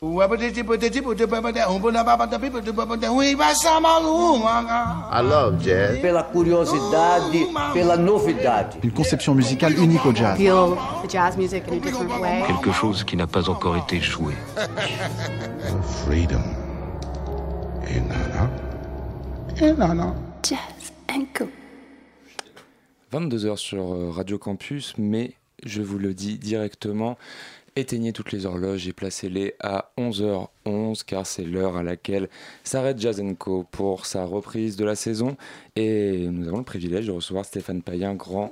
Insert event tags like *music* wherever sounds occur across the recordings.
I love jazz. Pela curiosidade, pela novidade. Une conception musicale unique au jazz. feel the jazz music in a different way. Quelque chose qui n'a pas encore été joué. Freedom. Et nana. Et nana. Jazz and Co. 22h sur euh, Radio Campus, mais je vous le dis directement, éteignez toutes les horloges et placez-les à 11h11 car c'est l'heure à laquelle s'arrête Jazz Co pour sa reprise de la saison et nous avons le privilège de recevoir Stéphane Payen, grand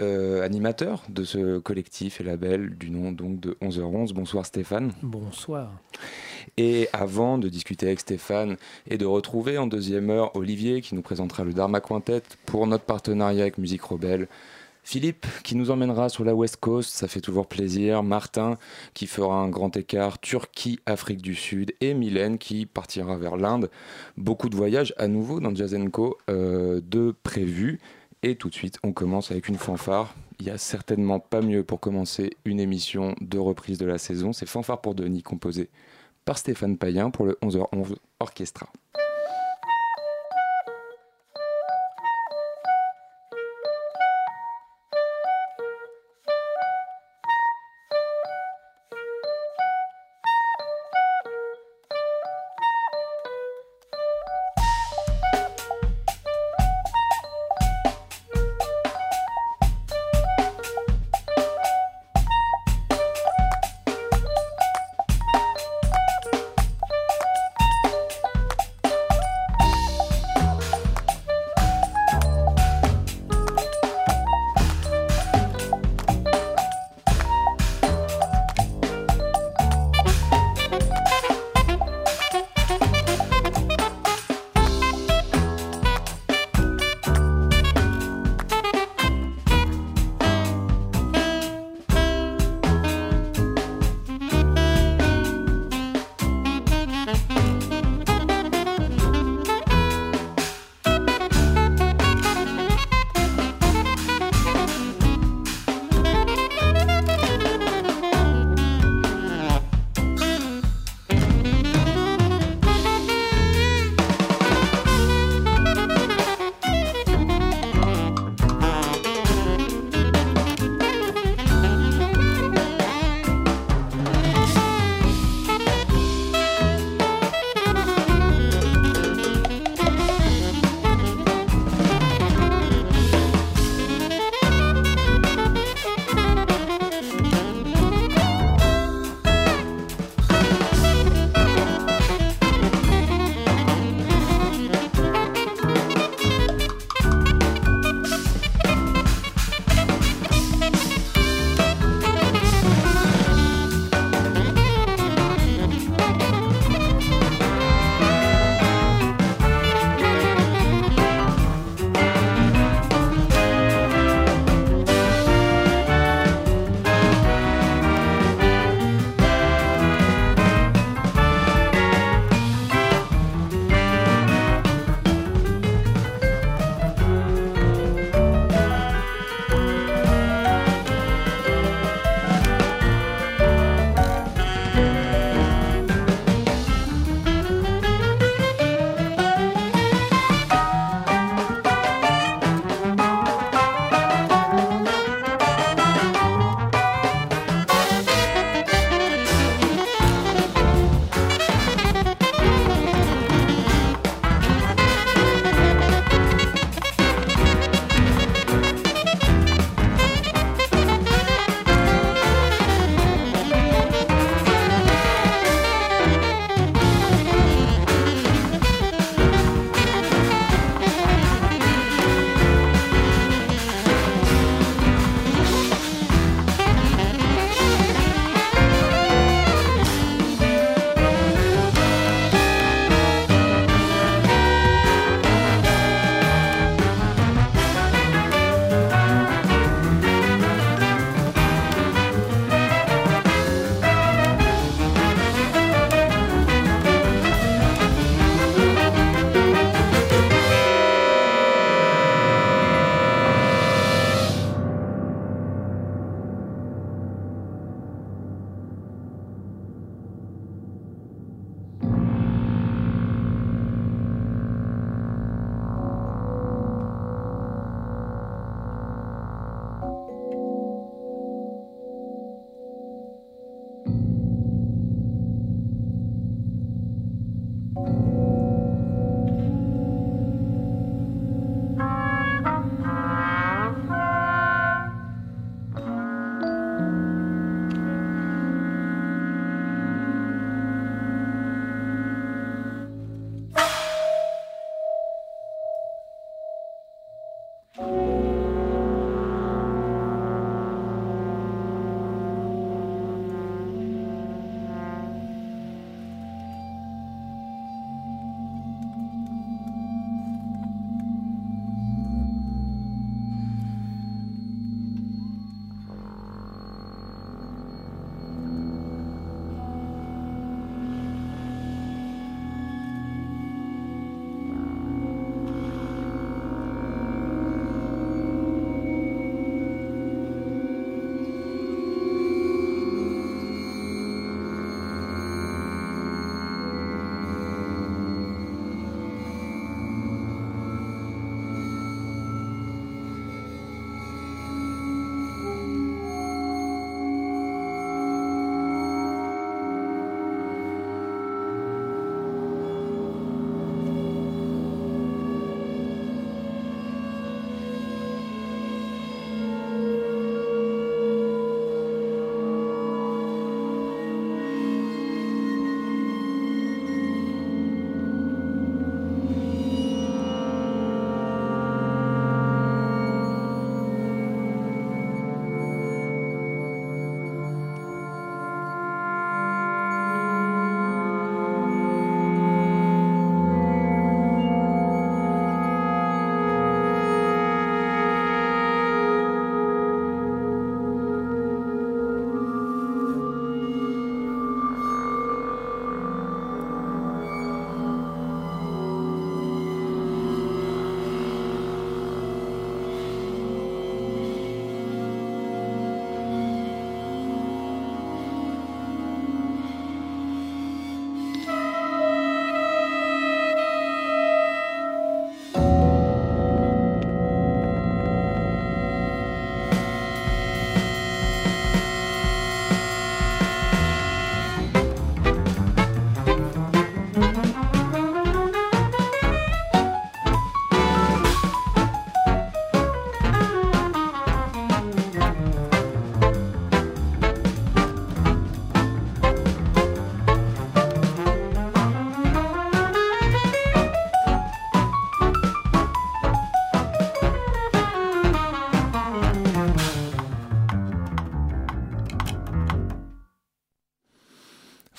euh, animateur de ce collectif et label du nom donc de 11h11. Bonsoir Stéphane. Bonsoir. Et avant de discuter avec Stéphane et de retrouver en deuxième heure Olivier qui nous présentera le Dharma Quintet pour notre partenariat avec Musique Rebelle. Philippe qui nous emmènera sur la West Coast, ça fait toujours plaisir. Martin qui fera un grand écart Turquie, Afrique du Sud. Et Mylène qui partira vers l'Inde. Beaucoup de voyages à nouveau dans Jazz euh, de prévus. Et tout de suite, on commence avec une fanfare. Il n'y a certainement pas mieux pour commencer une émission de reprise de la saison. C'est Fanfare pour Denis, composé par Stéphane Payen pour le 11h11 Orchestra.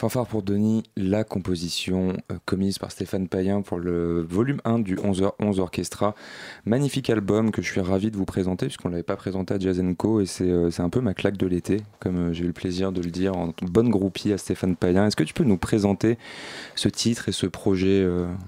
Fanfare pour Denis, la composition euh, commise par Stéphane Payen pour le volume 1 du 11h11 Orchestra. Magnifique album que je suis ravi de vous présenter puisqu'on ne l'avait pas présenté à Jazz Co et euh, c'est un peu ma claque de l'été, comme euh, j'ai eu le plaisir de le dire en bonne groupie à Stéphane Payen. Est-ce que tu peux nous présenter ce titre et ce projet,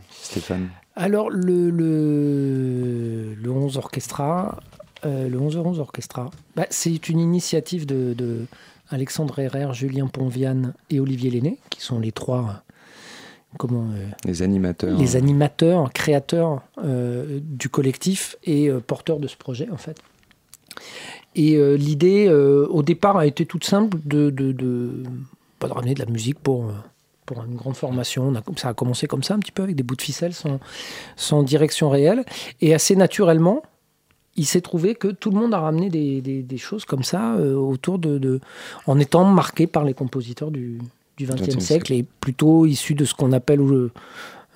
Stéphane? Alors, le, le, le 11 Orchestra, le 11h11 Orchestra, bah, c'est une initiative de Alexandre Herrère, Julien Ponviane et Olivier Lenné, qui sont les trois euh, comment euh, les animateurs les animateurs créateurs euh, du collectif et porteurs de ce projet en fait et l'idée au départ a été toute simple de, de, de, pas de ramener de la musique pour pour une grande formation. ça a commencé comme ça, un petit peu, avec des bouts de ficelle sans, sans direction réelle. Et assez naturellement, il s'est trouvé que tout le monde a ramené des, choses comme ça euh, autour de, en étant marqué par les compositeurs du XXe siècle et plutôt issus de ce qu'on appelle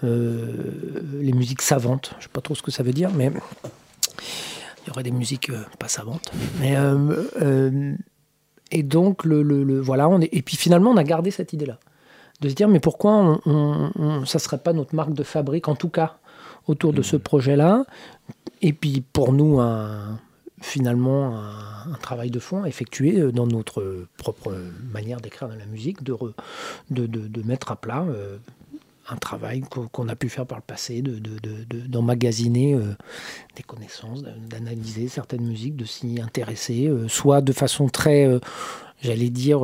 euh, les musiques savantes. Je ne sais pas trop ce que ça veut dire, mais il y aurait des musiques euh, pas savantes. Mais, et donc, le, voilà, on est, et puis finalement, on a gardé cette idée-là. De se dire, mais pourquoi on, ça ne serait pas notre marque de fabrique, en tout cas, autour de ce mmh. projet-là et puis pour nous, un, finalement, un, travail de fond à effectuer euh, dans notre propre manière d'écrire de la musique, de, de, de, mettre à plat euh, un travail qu'on a pu faire par le passé, d'emmagasiner de, euh, des connaissances, d'analyser certaines musiques, de s'y intéresser, soit de façon très j'allais dire,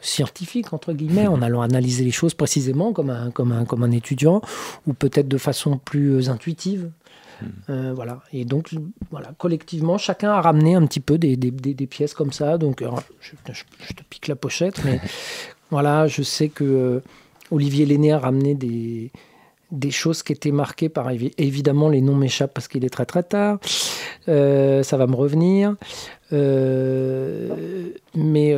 scientifique, entre guillemets, en allant analyser les choses précisément comme un, comme un, comme un étudiant, ou peut-être de façon plus intuitive, euh, voilà. Et donc, voilà, collectivement, chacun a ramené un petit peu des, pièces comme ça. Donc, je, te pique la pochette, mais *laughs* voilà, je sais que euh, Olivier Lenné a ramené des, des choses qui étaient marquées par évidemment les noms m'échappent parce qu'il est très très tard. Euh, ça va me revenir. Mais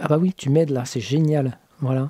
ah bah oui, tu m'aides là, c'est génial. Voilà.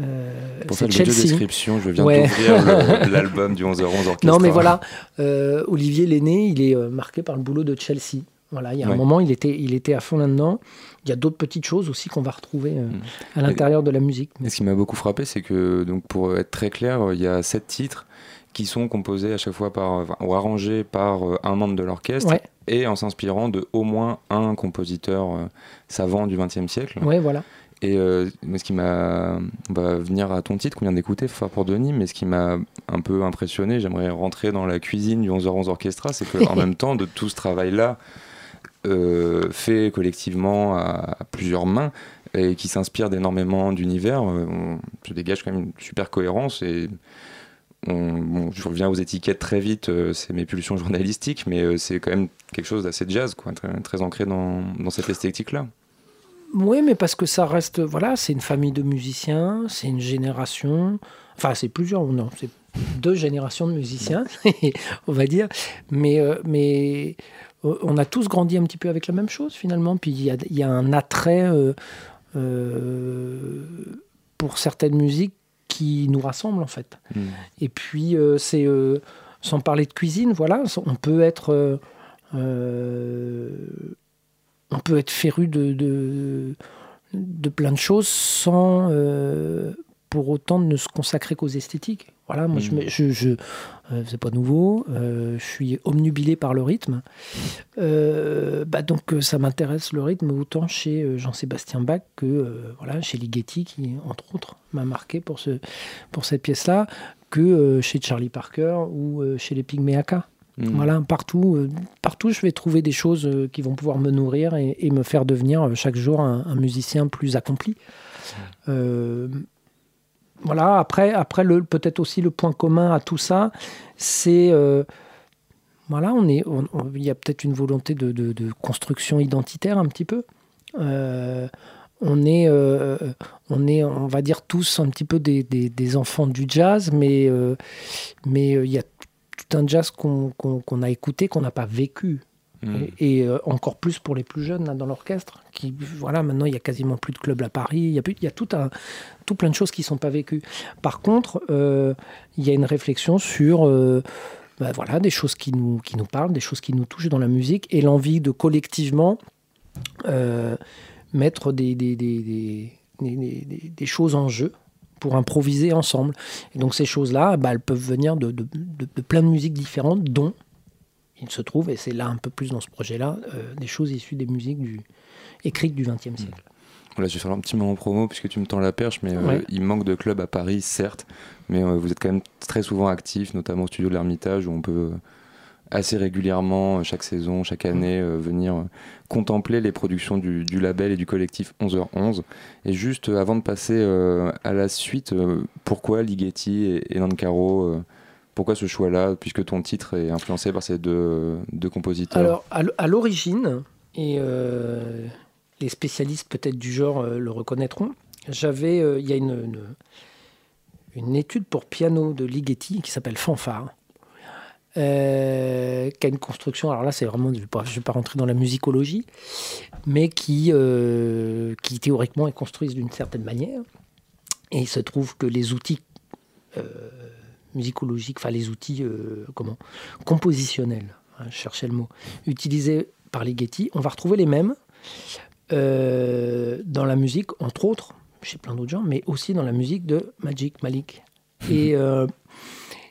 Euh, Pour faire le de description, je viens d'ouvrir *laughs* l'album du 11h11 Orchestra. Non, mais voilà, euh, Olivier Lenné, il est euh, marqué par le boulot de Chelsea. Voilà, il y a un moment, il était, il était à fond là-dedans. Il y a d'autres petites choses aussi qu'on va retrouver mm. à l'intérieur de la musique. Et ce qui m'a beaucoup frappé, c'est que, donc, pour être très clair, il y a sept titres qui sont composés à chaque fois par, ou arrangés par un membre de l'orchestre et en s'inspirant de au moins un compositeur savant du XXe siècle. Ouais, voilà. Et euh, ce qui m'a. On va venir à ton titre qu'on vient d'écouter, Fort pour Denis, mais ce qui m'a un peu impressionné, j'aimerais rentrer dans la cuisine du 11h11 Orchestra, c'est qu'en *laughs* même temps, de tout ce travail-là, euh, fait collectivement à, plusieurs mains, et qui s'inspire d'énormément d'univers, euh, on se dégage quand même une super cohérence. Et je reviens aux étiquettes très vite, c'est mes pulsions *laughs* journalistiques, mais c'est quand même quelque chose d'assez jazz, quoi, très, ancré dans, cette esthétique-là. Oui, mais parce que ça reste, voilà, c'est une famille de musiciens, c'est une génération, enfin c'est plusieurs, non, c'est deux générations de musiciens, *laughs* on va dire, mais, euh, mais euh, on a tous grandi un petit peu avec la même chose finalement, puis il y a, un attrait euh, pour certaines musiques qui nous rassemblent en fait. Hmm. Et puis c'est, sans parler de cuisine, voilà, on peut être on peut être féru de, de, plein de choses sans euh, pour autant ne se consacrer qu'aux esthétiques. Voilà, moi, je, mm. je, euh, c'est pas nouveau. Euh, je suis omnubilé par le rythme. bah donc, ça m'intéresse le rythme autant chez Jean-Sébastien Bach que voilà, chez Ligeti, qui, entre autres, m'a marqué pour, ce, pour cette pièce-là, que chez Charlie Parker ou chez les Pygméaka. Mm. Voilà, partout, euh, partout, je vais trouver des choses euh, qui vont pouvoir me nourrir et, me faire devenir euh, chaque jour un, musicien plus accompli. Voilà, après, après peut-être aussi le point commun à tout ça, c'est. voilà, on est, il y a peut-être une volonté de, construction identitaire un petit peu. on est, on est, on va dire tous un petit peu des, enfants du jazz, mais mais il y a un jazz qu'on a écouté, qu'on n'a pas vécu. Hmm. Et, euh, encore plus pour les plus jeunes dans l'orchestre. Qui, voilà, maintenant il y a quasiment plus de clubs à Paris. Il y a, tout, un, tout plein de choses qui ne sont pas vécues. Par contre, euh, il y a une réflexion sur euh, bah, voilà, des choses qui nous, qui nous parlent, des choses qui nous touchent dans la musique et l'envie de collectivement mettre des des, des, des, des, choses en jeu pour improviser ensemble. Et donc ces choses-là, bah, elles peuvent venir de, de, de plein de musiques différentes, dont il se trouve, et c'est là un peu plus dans ce projet-là, euh, des choses issues des musiques du, écrites du XXe siècle. Voilà, je vais faire un petit moment promo puisque tu me tends la perche, mais euh, il manque de clubs à Paris, certes, mais euh, vous êtes quand même très souvent actifs, notamment au studio de l'Ermitage où on peut assez régulièrement, chaque saison, chaque année, euh, venir euh, contempler les productions du, du label et du collectif 11h11. Et juste euh, avant de passer à la suite, pourquoi Ligeti et, et Nancaro pourquoi ce choix-là, puisque ton titre est influencé par ces deux, deux compositeurs? Alors, à l'origine, et euh, les spécialistes peut-être du genre euh, le reconnaîtront, j'avais, euh, il y a une, une, étude pour piano de Ligeti qui s'appelle Fanfare, qui a une construction, alors là c'est vraiment, je ne vais, pas- rentrer dans la musicologie, mais qui, qui théoriquement est construite d'une certaine manière. Et il se trouve que les outils musicologiques, enfin les outils euh, comment, compositionnels, hein, je cherchais le mot, utilisés par les Getty, on va retrouver les mêmes euh, dans la musique, entre autres, chez plein d'autres gens, mais aussi dans la musique de Magic Malik. Et, euh,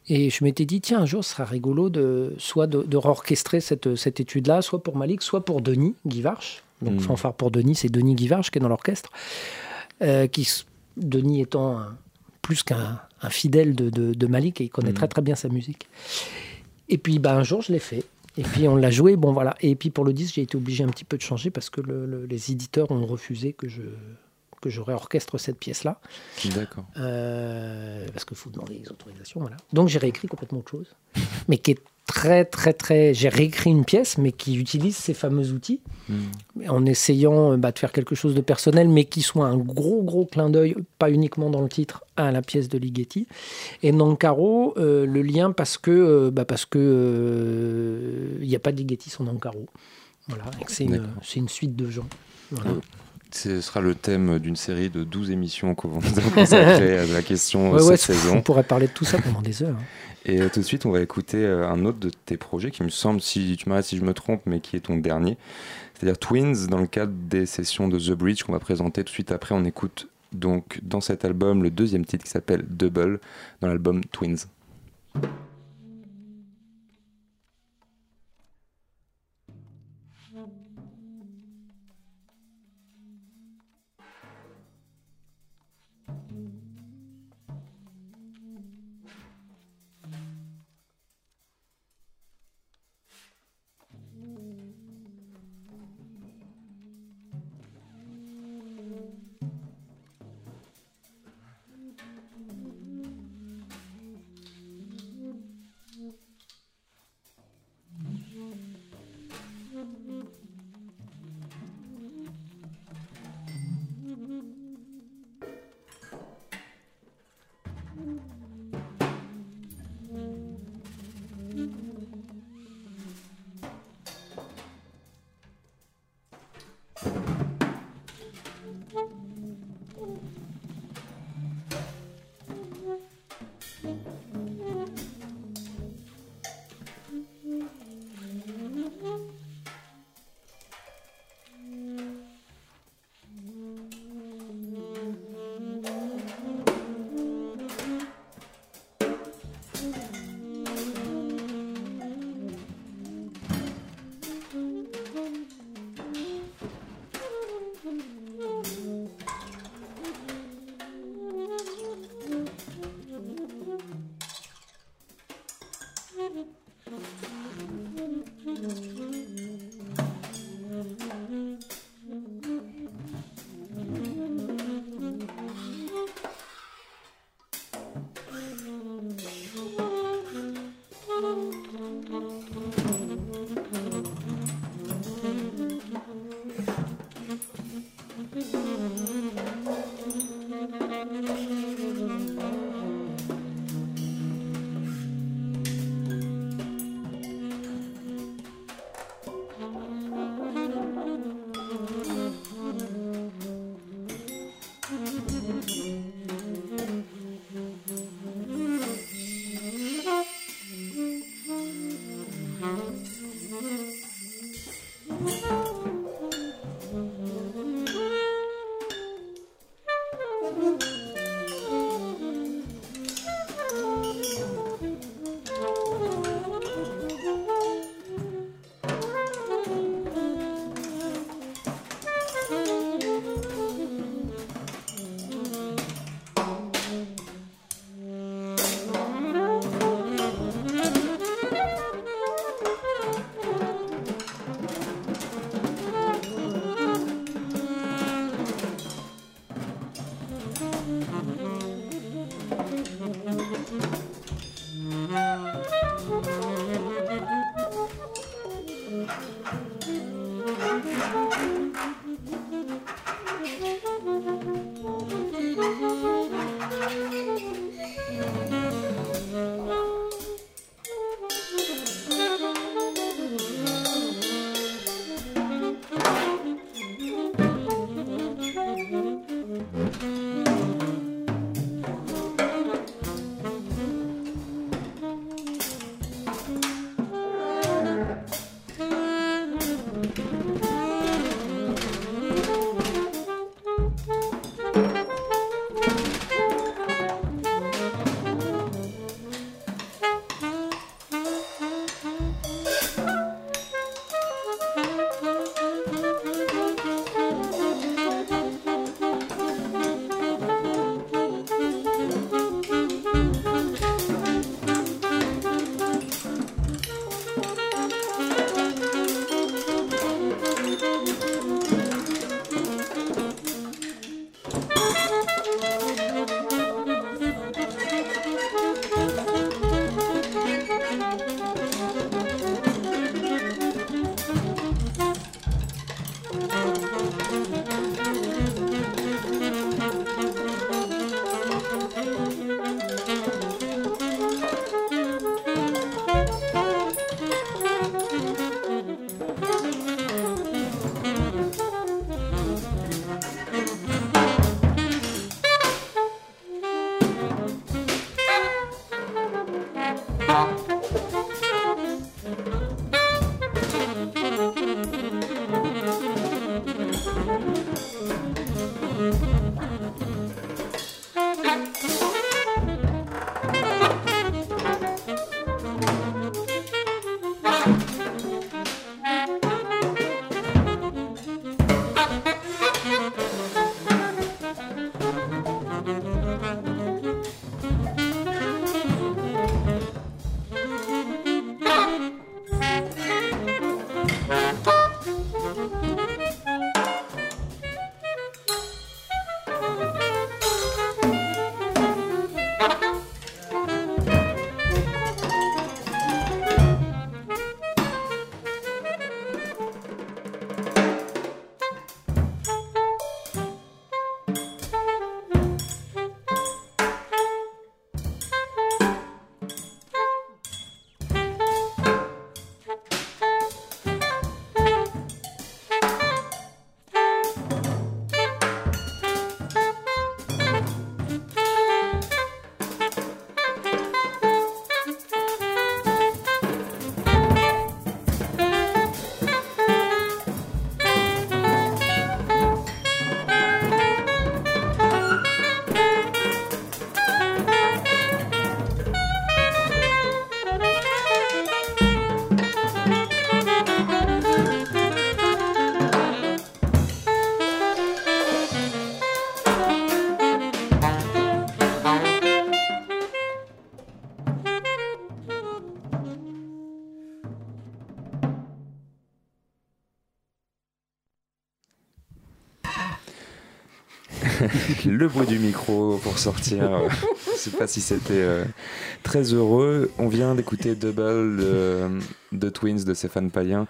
et je m'étais dit, tiens, un jour, ce sera rigolo de soit de, de orchestrer cette, cette étude-là, soit pour Malik, soit pour Denis Guivarch. Donc, Mhm. fanfare pour Denis, c'est Denis Guivarch qui est dans l'orchestre. Euh, qui, Denis étant un- plus qu'un un fidèle de, de- de Malik, et il connaît Mhm. très très bien sa musique. Et puis, bah, un jour, je l'ai fait. Et puis, on l'a joué. Bon, voilà. Et puis, pour le disque, j'ai été obligé un petit peu de changer parce que le- le- les éditeurs ont refusé que je que je réorchestre cette pièce-là. D'accord. Euh, parce qu'il faut demander les autorisations. Voilà. Donc, j'ai réécrit complètement autre chose. *laughs* Mais qui est très, très, très. J'ai réécrit une pièce, mais qui utilise ces fameux outils Hmm. en essayant euh, bah, de faire quelque chose de personnel, mais qui soit un gros, gros clin d'œil, pas uniquement dans le titre, à la pièce de Ligeti. Et Nancaro, euh, le lien parce que euh, bah, parce que il n'y a pas de Ligeti sans Nancaro. Voilà, c'est une, une suite de gens. Voilà. Euh, Ce sera le thème d'une série de 12 émissions qu'on va *laughs* consacrer à la question Ouais, ouais, cette on saison. pourrait parler de tout ça pendant des heures. hein. Et euh, tout de suite, on va écouter euh, un autre de tes projets qui me semble, si tu m'arrêtes si je me trompe, mais qui est ton dernier. C'est-à-dire Twins, dans le cadre des sessions de The Bridge qu'on va présenter tout de suite après. On écoute donc dans cet album le deuxième titre qui s'appelle Double, dans l'album Twins. *laughs* le bruit du micro pour sortir. Je sais pas si c'était euh, très heureux. On vient d'écouter Double de, de Twins de Stéphane Palien,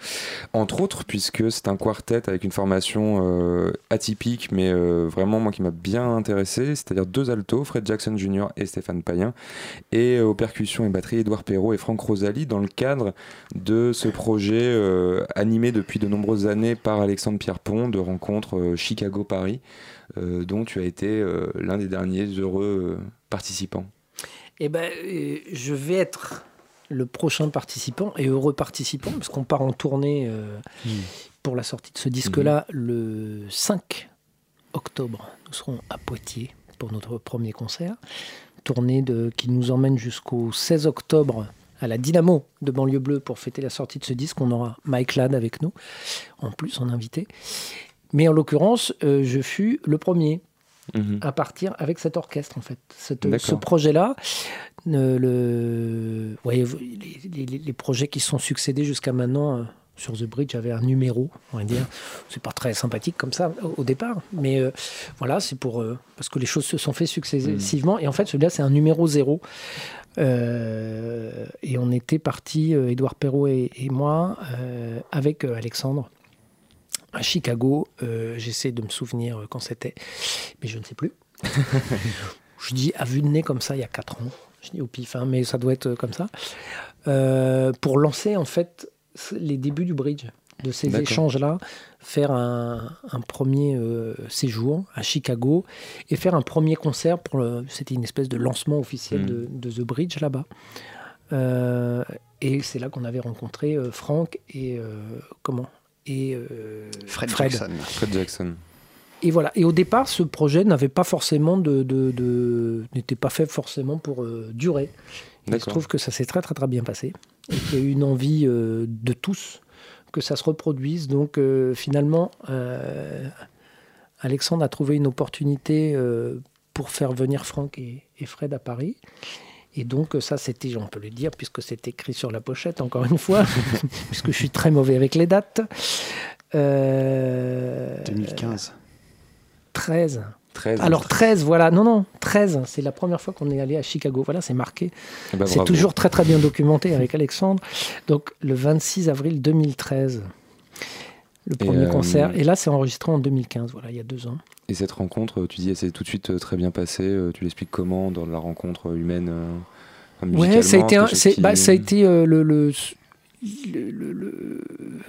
entre autres, puisque c'est un quartet avec une formation euh, atypique, mais euh, vraiment moi qui m'a bien intéressé, c'est-à-dire deux altos, Fred Jackson Jr. et Stéphane Payen, et aux percussions et batteries, Edouard Perrault et Franck Rosalie, dans le cadre de ce projet animé depuis de nombreuses années par Alexandre Pierrepont de rencontre Chicago-Paris. Euh, dont tu as été euh, l'un des derniers heureux euh, participants Eh ben, je vais être le prochain participant et heureux participant, parce qu'on part en tournée hmm. pour la sortie de ce disque-là hmm. le 5 octobre. Nous serons à Poitiers pour notre premier concert. Tournée de, qui nous emmène jusqu'au 16 octobre à la Dynamo de Banlieue Bleue pour fêter la sortie de ce disque. On aura Mike Ladd avec nous, en plus en invité. Mais en l'occurrence, euh, je fus le premier mhm. à partir avec cet orchestre, en fait. ce projet-là, euh, le, les, projets qui sont succédés jusqu'à maintenant euh, sur The Bridge avaient un numéro, on va dire. C'est pas très sympathique comme ça au, départ, mais voilà, c'est pour parce que les choses se sont fait successivement. Et en fait, celui-là, c'est un numéro zéro. et on était partis, Édouard Perrault et, et moi, avec Alexandre à Chicago. Euh, j'essaie de me souvenir euh, quand c'était, mais je ne sais plus. *laughs* je dis à vue de nez comme ça, il y a 4 ans. Je dis au pif, hein, mais ça doit être euh, comme ça. pour lancer en fait les débuts du bridge, de ces échanges-là, faire un, premier séjour à Chicago et faire un premier concert. pour C'était une espèce de lancement officiel hmm. de, The Bridge là-bas. et c'est là qu'on avait rencontré Franck et comment? Et euh, Fred, Jackson. Fred Jackson. Et voilà. Et au départ, ce projet n'avait pas forcément de, de, n'était pas fait forcément pour euh, durer. Il se trouve que ça s'est très très très bien passé et qu'il y a eu une envie euh, de tous que ça se reproduise. Donc finalement, Alexandre a trouvé une opportunité pour faire venir Franck et, et Fred à Paris. Et donc ça, c'était, on peut le dire, puisque c'est écrit sur la pochette, encore une fois, *laughs* puisque je suis très mauvais avec les dates. 2015. 13. 13. Alors 13, voilà, non, non, 13, c'est la première fois qu'on est allé à Chicago, voilà, c'est marqué. Eh ben, c'est toujours très très bien documenté avec Alexandre. Donc le 26 avril 2013, le premier euh, concert. Et là, c'est enregistré en 2015, voilà, il y a deux ans. Et cette rencontre, tu dis, elle s'est tout de suite euh, très bien passée. Euh, tu l'expliques comment dans la rencontre humaine euh, Ouais, ça a été, bah, ça a été le, le,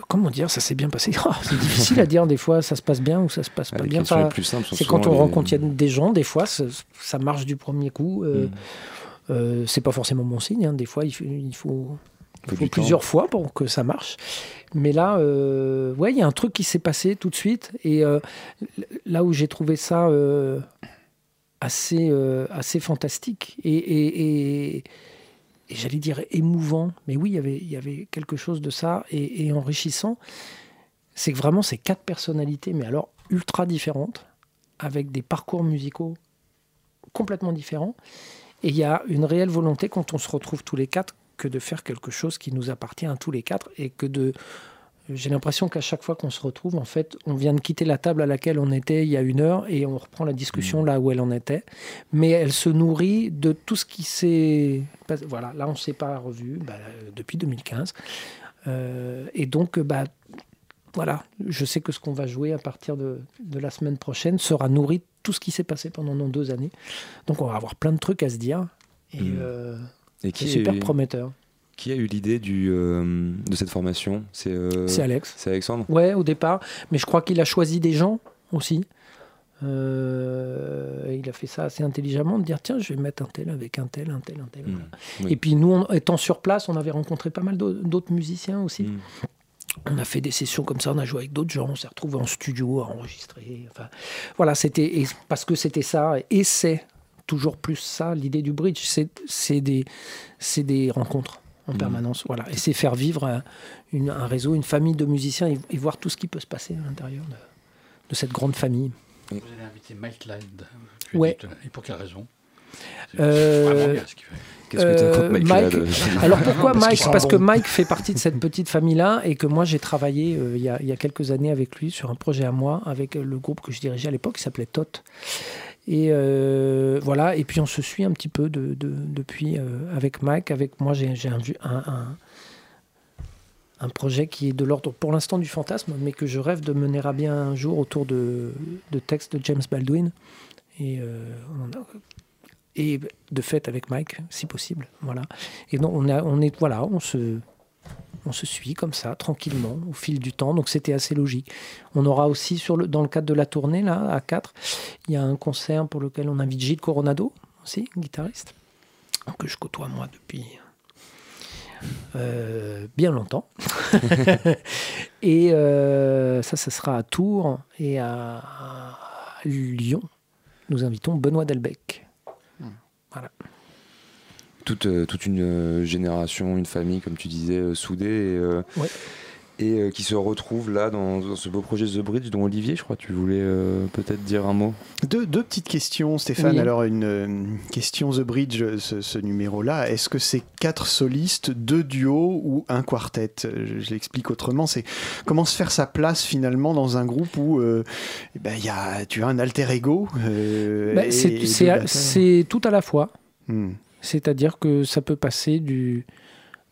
comment dire, ça s'est bien passé. *laughs* Oh, c'est difficile à dire des fois, ça se passe bien ou ça se passe pas bien. C'est quand on rencontre des gens, des fois, ça, marche du premier coup. Mm. c'est pas forcément bon signe. Hein. Des fois, il faut, il faut, il faut plusieurs fois pour que ça marche. Mais là, euh, ouais, il y a un truc qui s'est passé tout de suite. Et euh, là où j'ai trouvé ça euh, assez, assez fantastique et, et, j'allais dire émouvant, mais oui, y il y avait quelque chose de ça et, enrichissant, c'est que vraiment ces quatre personnalités, mais alors ultra différentes, avec des parcours musicaux complètement différents. Et il y a une réelle volonté quand on se retrouve tous les quatre que de faire quelque chose qui nous appartient à tous les quatre et que de j'ai l'impression qu'à chaque fois qu'on se retrouve, en fait, on vient de quitter la table à laquelle on était il y a une heure et on reprend la discussion mmh. là où elle en était. Mais elle se nourrit de tout ce qui s'est. Voilà, là, on ne s'est pas revu bah, depuis 2015. Euh, et donc, bah, voilà, je sais que ce qu'on va jouer à partir de, de, la semaine prochaine sera nourri de tout ce qui s'est passé pendant nos deux années. Donc, on va avoir plein de trucs à se dire. Et. Mmh. Euh, et qui est super prometteur. Qui a eu l'idée du, euh, de cette formation? Euh, C'est Alex. C'est Alexandre? Ouais, au départ. Mais je crois qu'il a choisi des gens aussi. Euh, il a fait ça assez intelligemment, de dire tiens, je vais mettre un tel avec un tel, un tel, un tel. Mmh. Et puis nous, étant sur place, on avait rencontré pas mal d'autres musiciens aussi. Mmh. On a fait des sessions comme ça, on a joué avec d'autres gens, on s'est retrouvé en studio à enregistrer. Enfin, voilà, c'était parce que c'était ça, et c'est toujours plus ça, l'idée du bridge, c'est des, des rencontres en mmh. permanence. Voilà. Et c'est faire vivre un, un, réseau, une famille de musiciens et, voir tout ce qui peut se passer à l'intérieur de, cette grande famille. Vous avez invité Mike Lind. Ouais. Et pour quelle raison? Euh, Qu'est-ce que tu Euh, Mike, Mike- là, de- Alors pourquoi Parce Mike sent Parce que. Mike fait partie de cette petite famille-là et que moi j'ai travaillé euh, il, y a, il y a quelques années avec lui sur un projet à moi avec euh, le groupe que je dirigeais à l'époque qui s'appelait TOT. Et euh, voilà, et puis on se suit un petit peu de, de- depuis euh, avec Mike. Avec moi, j'ai un, un, un- projet qui est de l'ordre pour l'instant du fantasme, mais que je rêve de mener à bien un jour autour de, de textes de James Baldwin. Et, euh, et de fait avec Mike, si possible. Voilà. Et donc on, a, on est voilà, on se, on se suit comme ça, tranquillement, au fil du temps. Donc c'était assez logique. On aura aussi, sur le, dans le cadre de la tournée, là, à 4, il y a un concert pour lequel on invite Gilles Coronado, aussi, guitariste, que je côtoie moi depuis euh, bien longtemps. *laughs* *laughs* et euh, ça, ça sera à Tours et à, à Lyon. Nous invitons Benoît Delbecq. Toute, euh, toute une euh, génération, une famille, comme tu disais, euh, soudée et, euh, Ouais. et euh, qui se retrouve là dans, dans ce beau projet The Bridge dont Olivier, je crois, tu voulais euh, peut-être dire un mot? Deux, deux petites questions, Stéphane. Oui. Alors, une euh, question The Bridge, ce, ce numéro-là. Est-ce que c'est quatre solistes, deux duos ou un quartet? Je, je l'explique autrement. C'est comment se faire sa place finalement dans un groupe où euh, eh ben, il y a, tu as un alter ego. euh, batteurs. c'est tout à la fois. Hmm. C'est-à-dire que ça peut passer du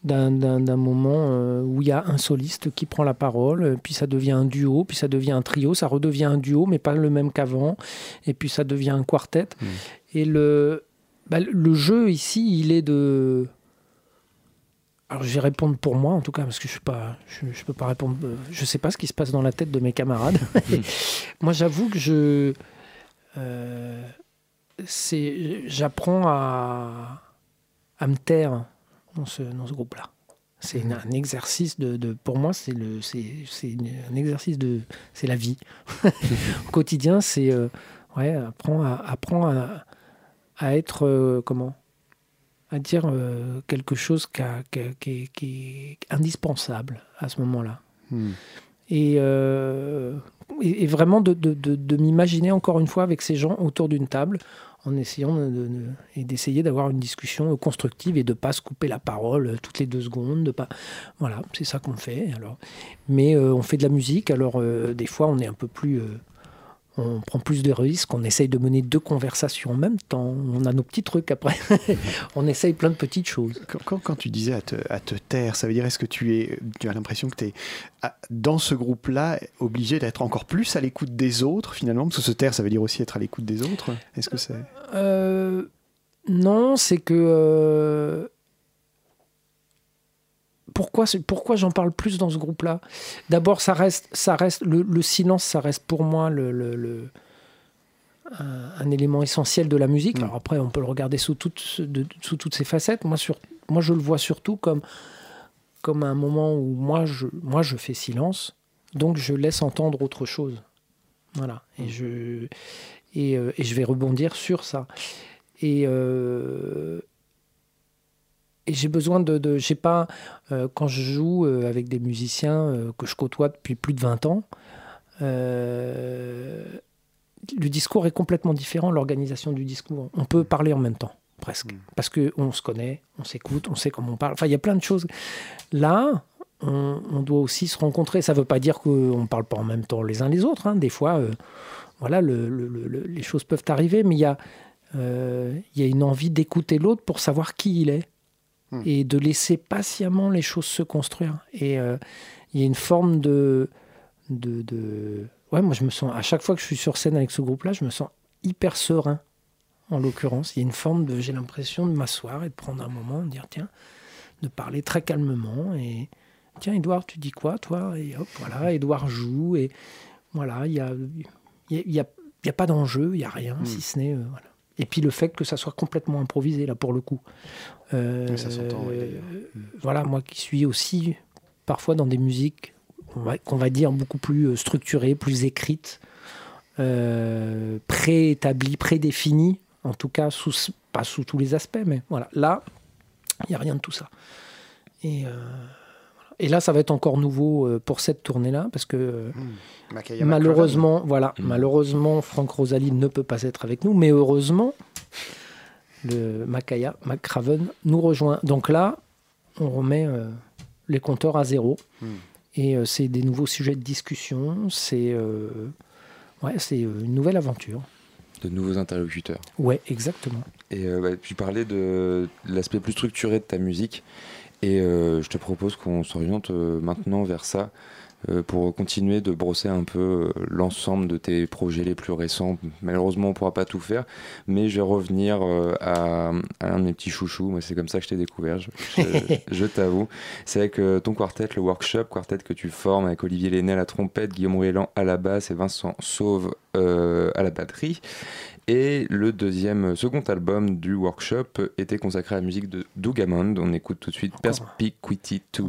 d'un moment euh, où il y a un soliste qui prend la parole, euh, puis ça devient un duo, puis ça devient un trio, ça redevient un duo, mais pas le même qu'avant, et puis ça devient un quartet. Mm. Et le, bah, le jeu ici, il est de... Alors je vais répondre pour moi en tout cas, parce que je ne pas, je, je peux pas répondre, euh, je sais pas ce qui se passe dans la tête de mes camarades. *laughs* moi j'avoue que je... euh, c'est, j'apprends à, à me taire dans ce, dans ce groupe-là. C'est une- un exercice de, de- pour moi, c'est le, c'est, un exercice de, c'est la vie. *laughs* Au quotidien, c'est, euh, ouais, apprends à, apprends à, à être, euh, comment, à dire euh, quelque chose qui, a- qui a- qui est- qui est indispensable à ce moment-là Hmm. et, euh, et, et vraiment de, de- de- de m'imaginer encore une fois avec ces gens autour d'une table en essayant d'avoir une discussion constructive et de pas se couper la parole euh, toutes les deux secondes de pas voilà c'est ça qu'on fait alors. Mais euh, on fait de la musique alors euh, des fois on est un peu plus on prend plus de risques, on essaye de mener deux conversations en même temps, on a nos petits trucs après, *laughs* on essaye plein de petites choses. Quand, quand- quand tu disais à te, à te taire, ça veut dire est-ce que tu, es, tu as l'impression que tu es à- dans ce groupe-là obligé d'être encore plus à l'écoute des autres finalement? Parce que se taire, ça veut dire aussi être à l'écoute des autres. Est-ce que c'est? Euh, non, c'est que. euh, pourquoi, j'en parle plus dans ce groupe-là? D'abord, ça reste, ça reste le, le silence, ça reste pour moi le, le- le- un, un élément essentiel de la musique. Mm. Alors après, on peut le regarder sous toutes, de- sous toutes ses facettes. Moi, sur, moi, je le vois surtout comme, comme un moment où moi je, moi, je fais silence, donc je laisse entendre autre chose. Voilà. Et je, et, euh, et je vais rebondir sur ça. Et, euh, et j'ai besoin de. de j'ai pas. euh, quand je joue euh, avec des musiciens euh, que je côtoie depuis plus de 20 ans, le discours est complètement différent, l'organisation du discours. On peut parler en même temps, presque. Parce qu'on se connaît, on s'écoute, on sait comment on parle. Enfin, il y a plein de choses. Là, on, on doit aussi se rencontrer. Ça ne veut pas dire qu'on ne parle pas en même temps les uns les autres. hein. Des fois, voilà, le- le- le- les choses peuvent arriver, mais il y a, il y a une envie d'écouter l'autre pour savoir qui il est Hmm. et de laisser patiemment les choses se construire. Et euh, il y a une forme de, de, de- Ouais, moi, je me sens. À chaque fois que je suis sur scène avec ce groupe-là, je me sens hyper serein. En l'occurrence, il y a une forme de. J'ai l'impression de m'asseoir et de prendre un moment, de dire tiens, de parler très calmement et tiens, Edouard, tu dis quoi, toi? Et hop, voilà, Edouard joue et voilà, il y a, il y a, il y a- il y a pas d'enjeu, il y a rien, si ce n'est euh, voilà. Et puis le fait que ça soit complètement improvisé là pour le coup. Euh, ça s'entend, oui, d'ailleurs. voilà, moi qui suis aussi parfois dans des musiques qu'on va, dire beaucoup plus euh, structurées, plus écrites, euh, préétablies, prédéfinies, en tout cas sous, pas sous tous les aspects, mais voilà, là, il n'y a rien de tout ça. Et, euh. Et là, ça va être encore nouveau euh, pour cette tournée-là, parce que euh, Makaya malheureusement, voilà, Mm. malheureusement, Franck Rosalie ne peut pas être avec nous, mais heureusement, le Makaya McCraven, nous rejoint. Donc là, on remet euh, les compteurs à zéro. Hmm. Et euh, c'est des nouveaux sujets de discussion. C'est euh, ouais, c'est une nouvelle aventure. De nouveaux interlocuteurs. Ouais, exactement. Et euh, bah, tu parlais de l'aspect plus structuré de ta musique. Et euh, je te propose qu'on s'oriente euh, maintenant vers ça euh, pour continuer de brosser un peu l'ensemble de tes projets les plus récents. Malheureusement, on ne pourra pas tout faire, mais je vais revenir à, à un de mes petits chouchous. Moi, c'est comme ça que je t'ai découvert, je, je- *laughs* je t'avoue. C'est avec ton quartet, le workshop, quartet que tu formes avec Olivier Lenné à la trompette, Guillaume Ruellan à la basse et Vincent Sauve euh, à la batterie. Et le deuxième, second album du workshop était consacré à la musique de Dougamond. On écoute tout de suite. Perspicuity 2.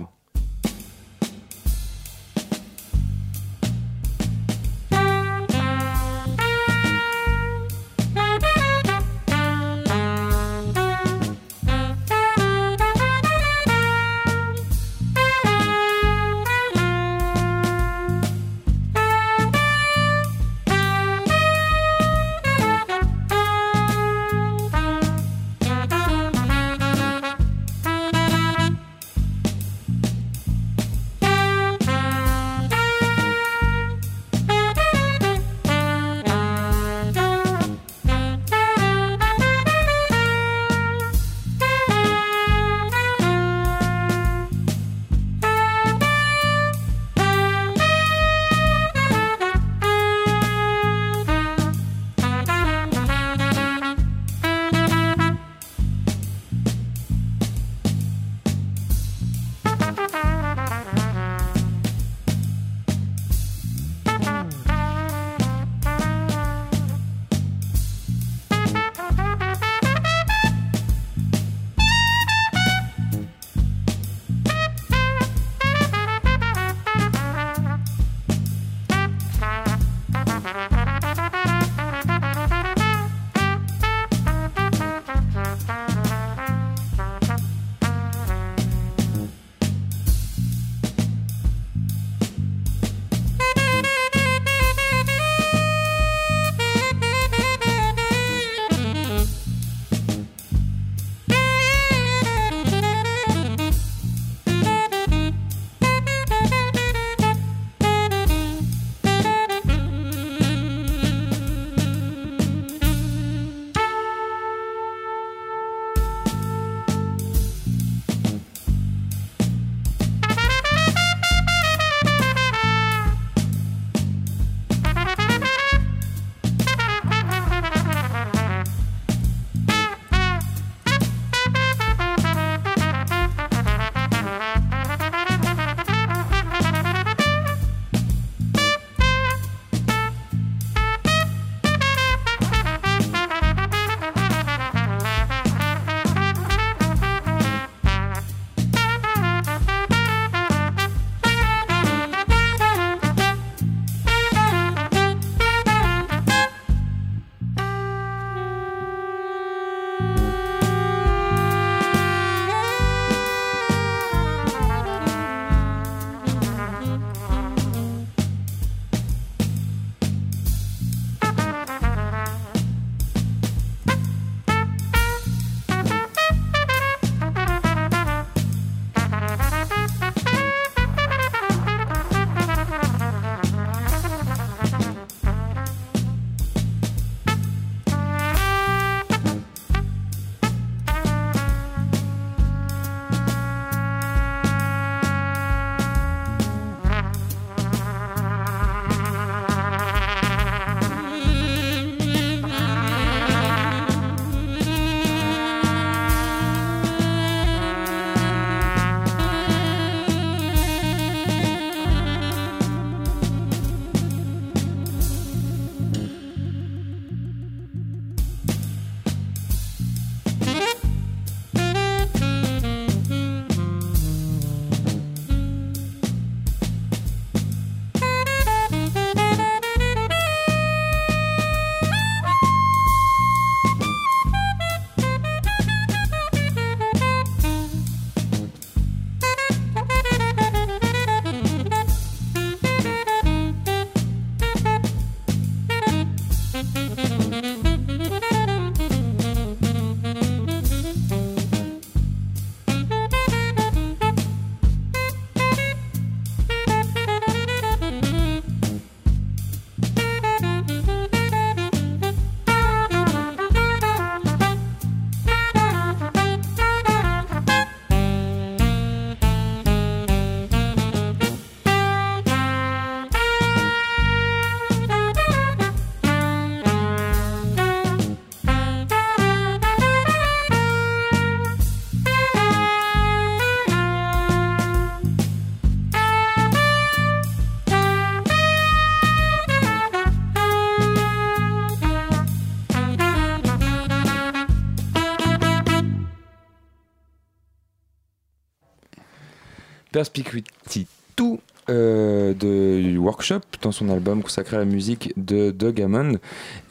Perspicuity 2 euh, de Workshop dans son album consacré à la musique de Doug Hammond.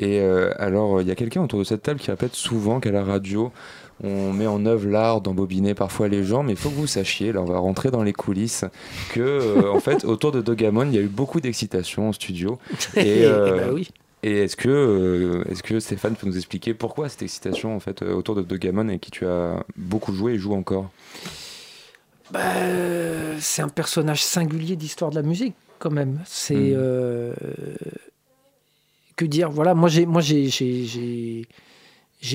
Et euh, alors, il y a quelqu'un autour de cette table qui répète souvent qu'à la radio, on met en œuvre l'art d'embobiner parfois les gens, mais il faut que vous sachiez, là on va rentrer dans les coulisses, que euh, en fait autour de Doug Hammond, il y a eu beaucoup d'excitation en studio. *laughs* Et, Eh euh, ben oui. et est-ce que, euh, est-ce que Stéphane peut nous expliquer pourquoi cette excitation en fait euh, autour de Doug Hammond et qui tu as beaucoup joué et joue encore? Bah, c'est un personnage singulier d'histoire de la musique, quand même. C'est. Mm. euh, que dire? Voilà, moi, j'ai, moi j'ai, j'ai,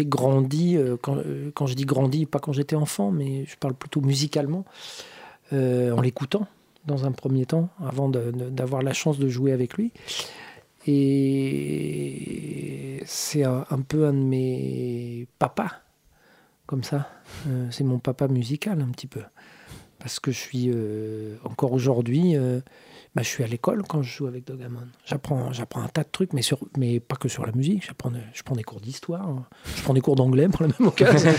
grandi, euh, quand, euh, quand je dis grandi, pas quand j'étais enfant, mais je parle plutôt musicalement, en l'écoutant, dans un premier temps, avant de- de- d'avoir la chance de jouer avec lui. Et c'est un, un peu un de mes papas, comme ça. Euh, c'est mon papa musical, un petit peu parce que je suis euh, encore aujourd'hui, euh, bah, je suis à l'école quand je joue avec Doug Hammond. J'apprends, j'apprends un tas de trucs, mais, sur, mais pas que sur la musique. J'apprends, je prends des cours d'histoire, hein. je prends des cours d'anglais pour la même occasion.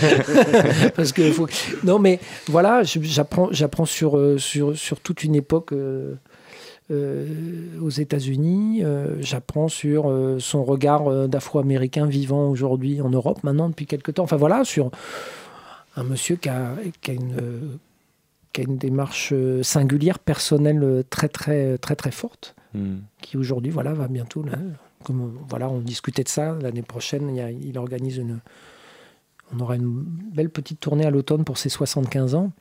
*laughs* parce que faut- non, mais voilà, j'apprends, j'apprends sur, euh, sur, sur toute une époque. aux États-Unis, j'apprends sur son regard d'Afro-Américain vivant aujourd'hui en Europe maintenant depuis quelques temps. Enfin voilà, sur un monsieur qui a, qui a une, qui a une démarche euh, singulière, personnelle euh, très très très très forte, Hmm. qui aujourd'hui voilà va bientôt là, comme on- voilà on discutait de ça l'année prochaine, il, y a- il organise une, on aura une belle petite tournée à l'automne pour ses 75 ans.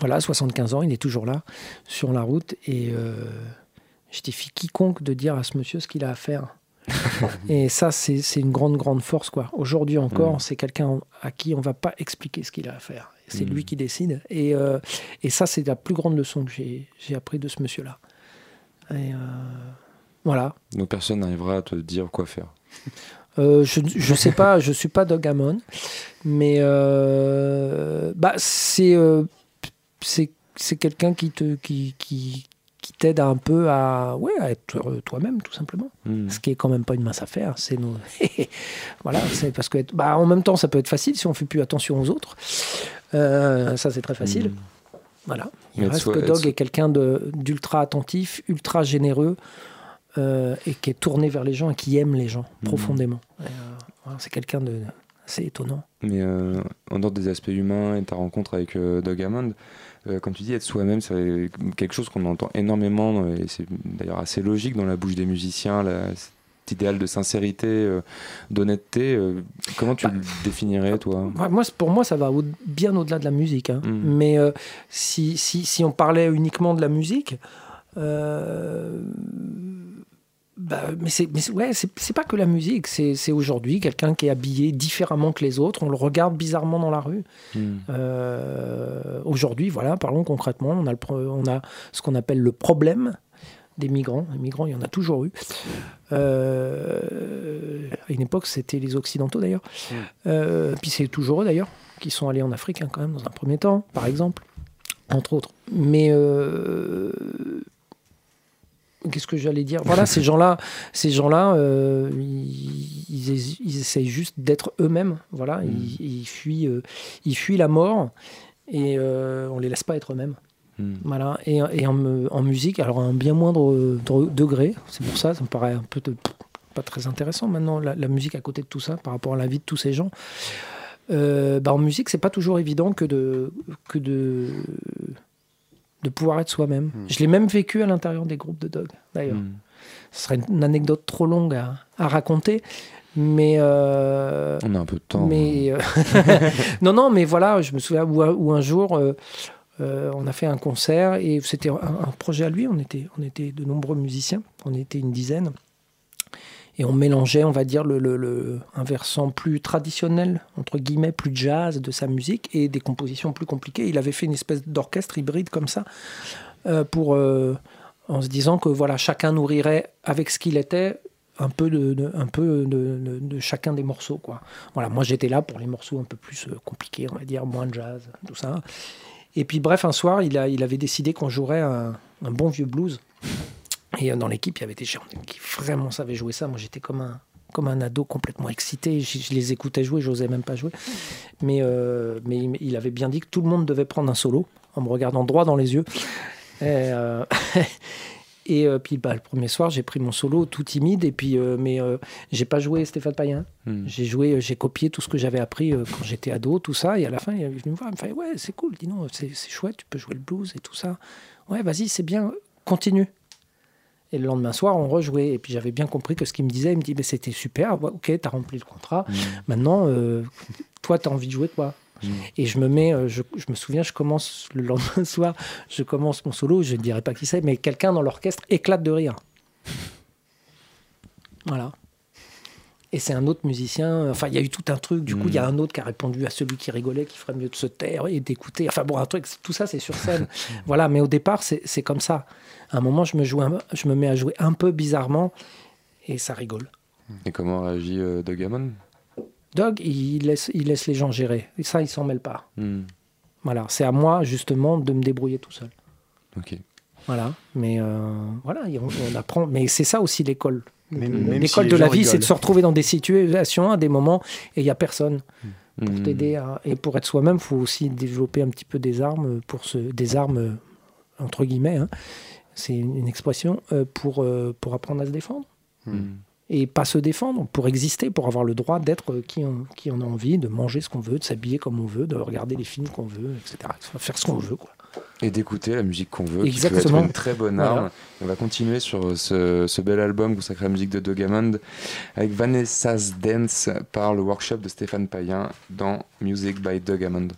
Voilà, 75 ans, il est toujours là sur la route et euh, je défie quiconque de dire à ce monsieur ce qu'il a à faire. *laughs* et ça, c'est une grande, grande force. quoi. Aujourd'hui encore, Mm. c'est quelqu'un à qui on va pas expliquer ce qu'il a à faire. C'est lui qui décide. Et, euh, et ça, c'est la plus grande leçon que j'ai appris de ce monsieur-là. Et euh, voilà. Donc personne n'arrivera à te dire quoi faire. Euh, je je sais pas, je suis pas Doug Hammond, mais euh, bah c'est c'est quelqu'un qui te qui qui, qui t'aide un peu à ouais à être toi-même tout simplement. Hmm. Ce qui est quand même pas une mince affaire. C'est nos *laughs* voilà, c'est parce que bah en même temps ça peut être facile si on fait plus attention aux autres. Euh, ça c'est très facile. Hmm. Voilà. Il reste que Dog est quelqu'un d'ultra attentif, ultra généreux euh, et qui est tourné vers les gens et qui aime les gens Mhm. profondément. Euh, c'est quelqu'un de assez étonnant. Mais en dehors des aspects humains et ta rencontre avec Doug Hammond, comme tu dis, être soi-même, c'est quelque chose qu'on entend énormément, et c'est d'ailleurs assez logique dans la bouche des musiciens, là, cet idéal de sincérité, euh, d'honnêteté. euh, comment tu Bah, le définirais, toi? Ouais, Moi, pour moi, ça va au- bien au-delà de la musique. hein. Mhm. Mais euh, si, si, si on parlait uniquement de la musique, bah, mais c'est ouais, pas que la musique. C'est aujourd'hui quelqu'un qui est habillé différemment que les autres. On le regarde bizarrement dans la rue. Euh, Aujourd'hui, voilà, parlons concrètement. On a, le pro- on a ce qu'on appelle le problème des migrants. Les migrants, il y en a toujours eu. Euh, à une époque, c'était les Occidentaux d'ailleurs. Euh, puis c'est toujours eux d'ailleurs qui sont allés en Afrique hein, quand même dans un premier temps, par exemple, entre autres. Mais euh, qu'est-ce que j'allais dire? Voilà, ces gens-là, ces gens-là, euh, ils, ils, ils essayent juste d'être eux-mêmes. Voilà, ils, ils fuient, euh, ils fuient la mort et euh, on les laisse pas être eux-mêmes. Hmm. Voilà, et, et en, musique, alors à un bien moindre euh, degré, c'est pour ça, ça me paraît un peu de- pas très intéressant maintenant, la, la musique à côté de tout ça, par rapport à la vie de tous ces gens. Euh, bah, en musique, c'est pas toujours évident que de, que de, de pouvoir être soi-même. Je l'ai même vécu à l'intérieur des groupes de Dog, d'ailleurs. Hmm. Ce serait une anecdote trop longue à, à raconter, mais. euh, On a un peu de temps. mais euh, *laughs* non, non, mais voilà, je me souviens où, un- où un jour, euh, euh, on a fait un concert et c'était un, projet à lui. On était, on était de nombreux musiciens, on était une dizaine. Et on mélangeait, on va dire, le, le- un versant plus traditionnel, entre guillemets, plus jazz de sa musique et des compositions plus compliquées. Il avait fait une espèce d'orchestre hybride comme ça, euh, pour, euh, en se disant que voilà, chacun nourrirait avec ce qu'il était un peu de, un peu de, chacun des morceaux. Quoi. Voilà, moi j'étais là pour les morceaux un peu plus compliqués, on va dire, moins jazz, tout ça. Et puis bref, un soir, il, avait décidé qu'on jouerait un, bon vieux blues. Et euh, dans l'équipe, il y avait des gens qui vraiment savaient jouer ça. Moi, j'étais comme un, ado complètement excité. Je, je les écoutais jouer, j'osais même pas jouer. Mais, euh, il, avait bien dit que tout le monde devait prendre un solo en me regardant droit dans les yeux. Euh, *laughs* et euh, puis bah, le premier soir, j'ai pris mon solo tout timide. Et puis, euh, mais euh, j'ai pas joué Stéphane Payen. Hmm. J'ai joué, j'ai copié tout ce que j'avais appris quand j'étais ado, tout ça. Et à la fin, il est venu me voir, il me fait Ouais, c'est cool, dis non, c'est chouette, tu peux jouer le blues et tout ça. Ouais, vas-y, c'est bien, continue. Et le lendemain soir, on rejouait. Et puis j'avais bien compris que ce qu'il me disait, il me dit Mais c'était super, ouais, ok, t'as rempli le contrat. Maintenant, euh, toi, t'as envie de jouer quoi Et je me mets, euh, je, je me souviens, je commence le lendemain *laughs* soir, je commence mon solo, je ne dirai pas qui c'est, mais quelqu'un dans l'orchestre éclate de rire. Voilà. Et c'est un autre musicien. Enfin, il y a eu tout un truc. Du coup, il y a un autre qui a répondu à celui qui rigolait, qui ferait mieux de se taire et d'écouter. Enfin, bon, un truc. Tout ça, c'est sur scène. *laughs* voilà. Mais au départ, c'est comme ça. À un moment, je me, joue un- je me mets à jouer un peu bizarrement et ça rigole. Et comment réagit euh, Doug Doug, il laisse, il laisse les gens gérer. Et ça, il s'en mêle pas. Hmm, Voilà. C'est à moi, justement, de me débrouiller tout seul. Ok. Voilà. Mais euh, voilà, on, on apprend. Mais c'est ça aussi l'école. L'école si de la vie, c'est de se retrouver dans des situations, à des moments, et il n'y a personne pour Hmm. t'aider. Et pour être soi-même, il faut aussi développer un petit peu des armes, pour se... des armes entre guillemets. hein. C'est une expression euh, pour, euh, pour apprendre à se défendre. Hmm. Et pas se défendre, pour exister, pour avoir le droit d'être euh, qui on, qui on a envie, de manger ce qu'on veut, de s'habiller comme on veut, de regarder les films qu'on veut, etc. Faire ce qu'on veut. Quoi. Et d'écouter la musique qu'on veut, qui peut Exactement. être une très bonne Voilà. arme. On va continuer sur ce, ce bel album consacré à la musique de Doug Hammond avec Vanessa's Dance par le workshop de Stéphane Payen dans Music by Doug Hammond.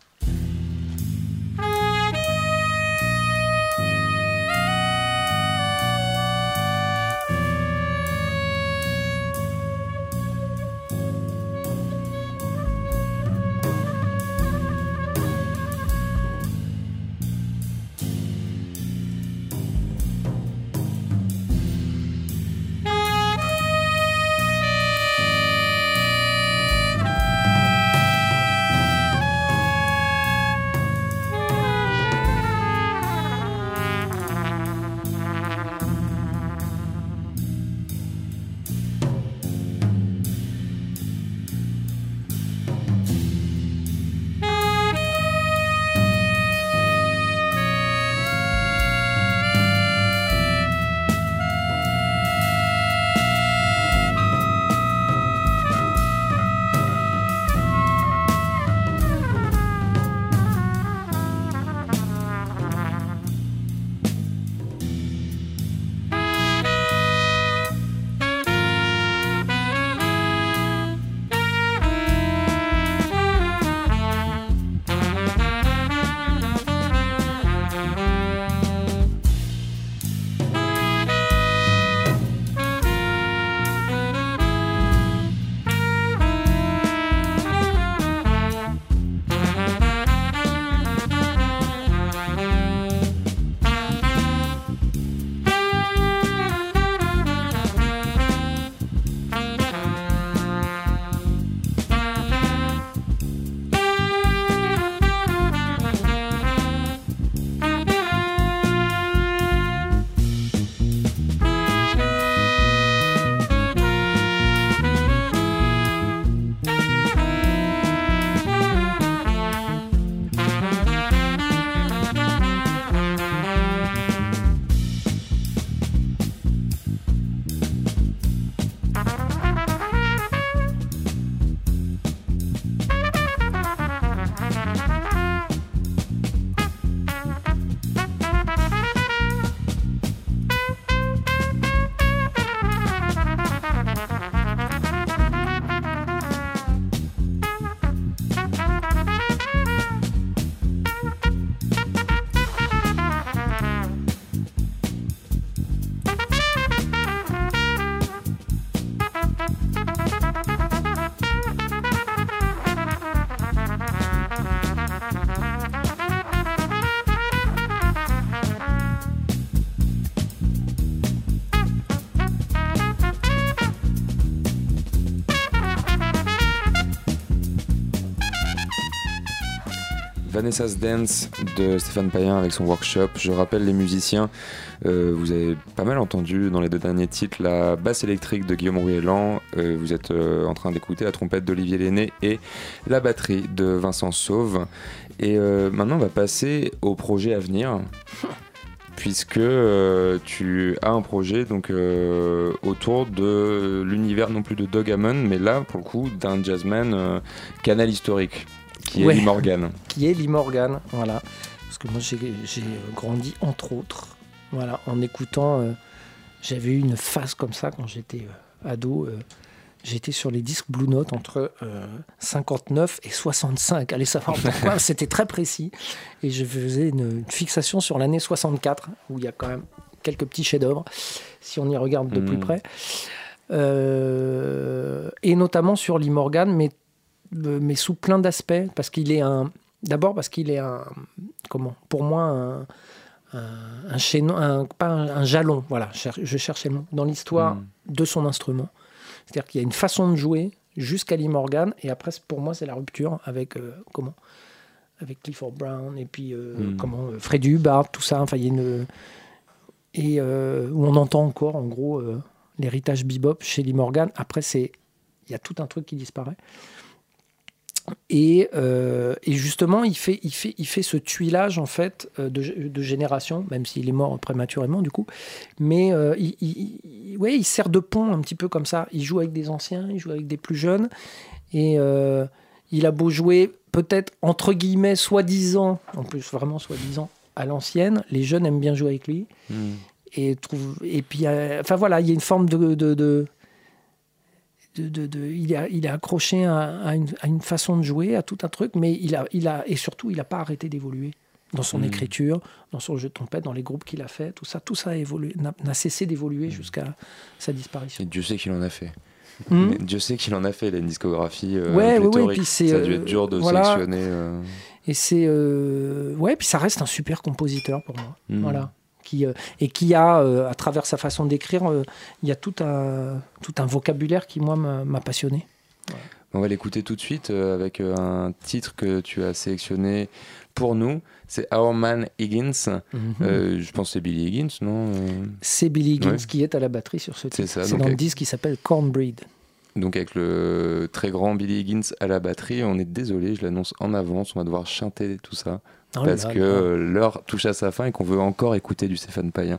Vanessa's Dance de Stéphane Payen avec son workshop. Je rappelle les musiciens, euh, vous avez pas mal entendu dans les deux derniers titres la basse électrique de Guillaume Ruellan, euh, vous êtes euh, en train d'écouter la trompette d'Olivier Lenné et la batterie de Vincent Sauve. Et maintenant on va passer au projet à venir. *laughs* Puisque euh, tu as un projet donc euh, autour de l'univers non plus de Doug Hammond, mais là pour le coup d'un jazzman euh, canal historique qui Ouais. est Lee Morgan. qui est Lee Morgan, *laughs* voilà. Parce que moi j'ai grandi entre autres, voilà, en écoutant. euh, J'avais eu une phase comme ça quand j'étais euh, ado. euh, J'étais sur les disques Blue Note entre euh, 59 et 65. Allez savoir *laughs* pourquoi, c'était très précis. Et je faisais une, une fixation sur l'année 64, où il y a quand même quelques petits chefs-d'œuvre, si on y regarde de plus Mm. près. Euh, et notamment sur Lee Morgan, mais, mais sous plein d'aspects, parce qu'il est un. D'abord parce qu'il est un. Comment Pour moi, un. Un, un chaînon, un, pas un, jalon, voilà, je cherchais le mot, dans l'histoire Mm. de son instrument. C'est-à-dire qu'il y a une façon de jouer jusqu'à Lee Morgan, et après, pour moi, c'est la rupture avec, euh, comment avec Clifford Brown, et puis, euh, Mm. comment, euh, Hubbard, tout ça, enfin, il y a une... Et euh, où on entend encore, en gros, euh, l'héritage bebop chez Lee Morgan. Après, c'est il y a tout un truc qui disparaît. Et, euh, et justement, il fait, il, fait, il fait ce tuilage en fait euh, de, de génération, même s'il est mort prématurément du coup. Mais euh, il, ouais, il sert de pont un petit peu comme ça. Il joue avec des anciens, il joue avec des plus jeunes. Et euh, il a beau jouer peut-être entre guillemets soi-disant, en plus vraiment soi-disant, à l'ancienne, les jeunes aiment bien jouer avec lui Mm. et trouve et puis enfin voilà il y a une forme de de, de, de- de- de- il, est, il est accroché à, à une, à une façon de jouer à tout un truc mais il a il a et surtout il n'a pas arrêté d'évoluer dans son Mm. écriture dans son jeu de trompette dans les groupes qu'il a fait tout ça tout ça a n'a cessé d'évoluer jusqu'à sa disparition Et Dieu sait qu'il en a fait. Hmm. Dieu sait qu'il en a fait, il a une discographie euh, Ouais, ouais, ouais, pléthorique. puis c'est, Ça a dû euh, être dur de voilà. sélectionner. euh, et c'est euh, ouais puis ça reste un super compositeur pour moi hmm. Voilà. Qui, euh, et qui a, euh, à travers sa façon d'écrire, euh, il y a tout un, tout un vocabulaire qui, moi, m'a passionné. On va l'écouter tout de suite avec un titre que tu as sélectionné pour nous. C'est Our Man Higgins. Euh, je pense que c'est Billy Higgins, non C'est Billy Higgins Ouais. qui est à la batterie sur ce titre. C'est dans le avec- disque qui s'appelle Cornbreed. Donc avec le très grand Billy Higgins à la batterie, on est désolé, je l'annonce en avance, on va devoir chanter tout ça Oh parce là que l'heure touche à sa fin et qu'on veut encore écouter du Stéphane Payen.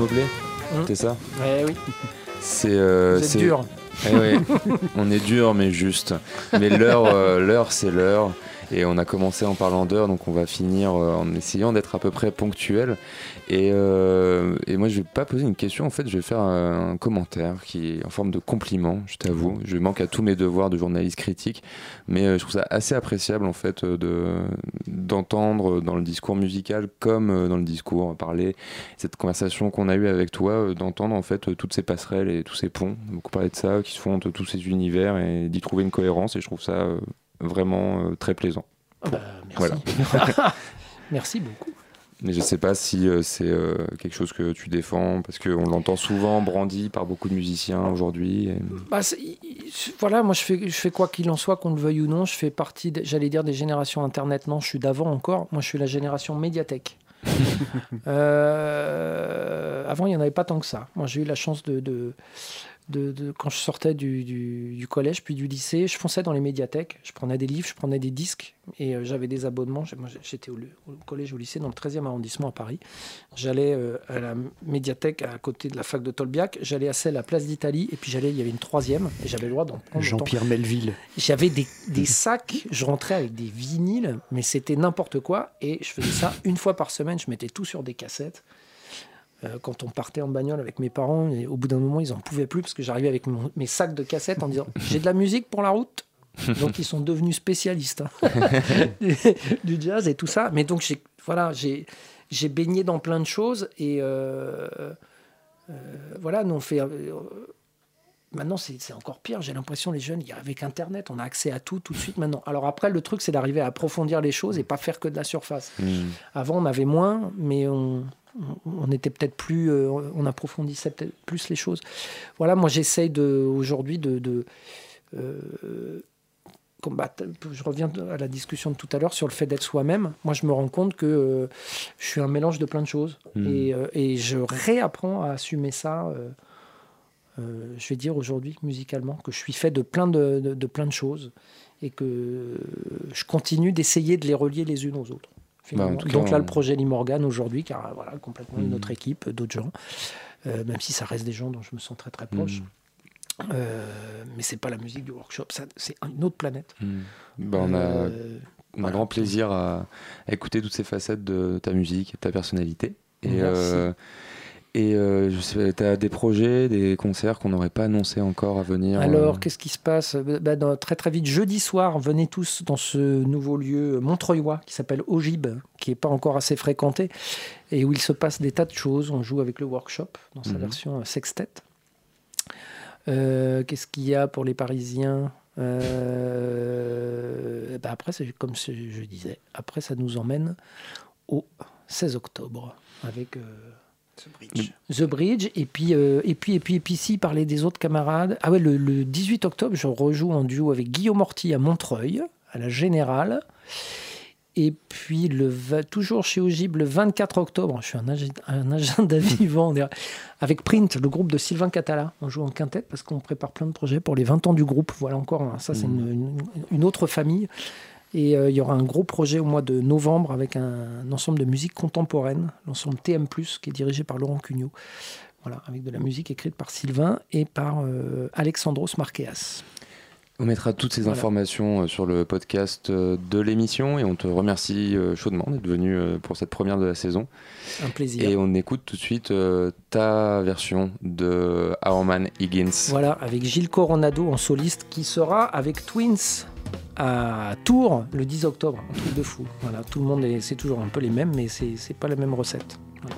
Hum. c'est ça Ouais, oui, C'est euh, dur. Eh on est dur mais juste. Mais l'heure, euh, l'heure c'est l'heure. Et on a commencé en parlant d'heure, donc on va finir euh, en essayant d'être à peu près ponctuel. Et, et moi, je vais pas poser une question, en fait, je vais faire un, un commentaire qui est en forme de compliment, je t'avoue. Je manque à tous mes devoirs de journaliste critique, mais je trouve ça assez appréciable, en fait, de, d'entendre dans le discours musical comme euh, dans le discours parlé, cette conversation qu'on a eue avec toi, euh, d'entendre, en fait, euh, toutes ces passerelles et tous ces ponts. Beaucoup parler de ça, qui se font entre tous ces univers et d'y trouver une cohérence, et je trouve ça vraiment très plaisant. Ah bah, merci. *laughs* merci beaucoup. Mais je sais pas si euh, c'est euh, quelque chose que tu défends, parce qu'on l'entend souvent brandi par beaucoup de musiciens aujourd'hui. et- Bah, voilà, moi je fais, je fais quoi qu'il en soit, qu'on le veuille ou non, je fais partie, j'allais dire, des générations Internet. Non, je suis d'avant encore. Moi, je suis la génération médiathèque. *laughs* Euh, avant, il n'y en avait pas tant que ça. Moi, j'ai eu la chance de, de, de- de- quand je sortais du, du- du collège puis du lycée, je fonçais dans les médiathèques. Je prenais des livres, je prenais des disques et euh, j'avais des abonnements. J'étais au, au collège, au lycée, dans le 13e arrondissement à Paris. J'allais euh, à la médiathèque à côté de la fac de Tolbiac. J'allais à celle à Place d'Italie et puis j'allais, il y avait une troisième et j'avais le droit d'en prendre. Jean-Pierre Melville. J'avais des, des *laughs* sacs, je rentrais avec des vinyles, mais c'était n'importe quoi. Et je faisais ça une fois par semaine, je mettais tout sur des cassettes. Euh, quand on partait en bagnole avec mes parents, au bout d'un moment, ils en pouvaient plus parce que j'arrivais avec mes sacs de cassettes en disant J'ai de la musique pour la route? Donc ils sont devenus spécialistes hein, *laughs* du, jazz et tout ça. Mais donc j'ai voilà, j'ai baigné dans plein de choses et euh, euh, voilà, nous on fait. Maintenant, c'est encore pire. J'ai l'impression, les jeunes, avec Internet, on a accès à tout tout de suite maintenant. Alors après, le truc, c'est d'arriver à approfondir les choses et pas faire que de la surface. Hmm. Avant, on avait moins, mais on, était peut-être plus, euh, on approfondissait peut-être plus les choses. Voilà, moi, j'essaye de aujourd'hui de, de euh, combattre. Je reviens à la discussion de tout à l'heure sur le fait d'être soi-même. Moi, je me rends compte que euh, je suis un mélange de plein de choses Mm. et, euh, et je réapprends à assumer ça. Euh, euh, je vais dire aujourd'hui musicalement que je suis fait de plein de, de- de plein de choses et que je continue d'essayer de les relier les unes aux autres. Bah, en tout cas, Donc là, on- le projet Limorgan aujourd'hui, car voilà, complètement une Mm. autre équipe, d'autres gens, euh, même si ça reste des gens dont je me sens très très proche. Mm. Euh, mais c'est pas la musique du workshop, c'est une autre planète. Hmm. Bah, on a, Euh, on a grand plaisir à, à écouter toutes ces facettes de ta musique et de ta personnalité. Et, Merci. Euh, et euh, tu as des projets, des concerts qu'on n'aurait pas annoncés encore à venir Alors, euh, qu'est-ce qui se passe? Bah, dans- Très très vite, jeudi soir, venez tous dans ce nouveau lieu montreuillois qui s'appelle Ogib, qui n'est pas encore assez fréquenté, et où il se passe des tas de choses. On joue avec le workshop dans sa Mhm. version euh, sextet. Euh, qu'est-ce qu'il y a pour les Parisiens? Euh, bah après, c'est comme je je disais, après ça nous emmène au 16 octobre avec euh, The Bridge. Et puis, euh, et puis, et puis, et puis, si parler des autres camarades. Ah ouais, le, le 18 octobre, je rejoue en duo avec Guillaume Morty à Montreuil, à la Générale. Et puis, le, toujours chez Ogib, le 24 octobre, je suis un, agenda *laughs* vivant, avec Print, le groupe de Sylvain Catala. On joue en quintette parce qu'on prépare plein de projets pour les 20 ans du groupe. Voilà encore, hein, ça c'est une, une- une autre famille. Et euh, il y aura un gros projet au mois de novembre avec un, ensemble de musique contemporaine, l'ensemble TM, qui est dirigé par Laurent Cugnot. Avec de la musique écrite par Sylvain et par euh, Alexandros Marqueas. On mettra toutes ces Voilà. informations euh, sur le podcast euh, de l'émission et on te remercie euh, chaudement d'être venu pour cette première de la saison. Un plaisir. Et on écoute tout de suite ta version de Our Man Higgins. Voilà, avec Gilles Coronado en soliste qui sera avec Twins à Tours le 10 octobre. Un truc de fou. Voilà, tout le monde est, c'est toujours un peu les mêmes, mais c'est, c'est pas la même recette. Voilà.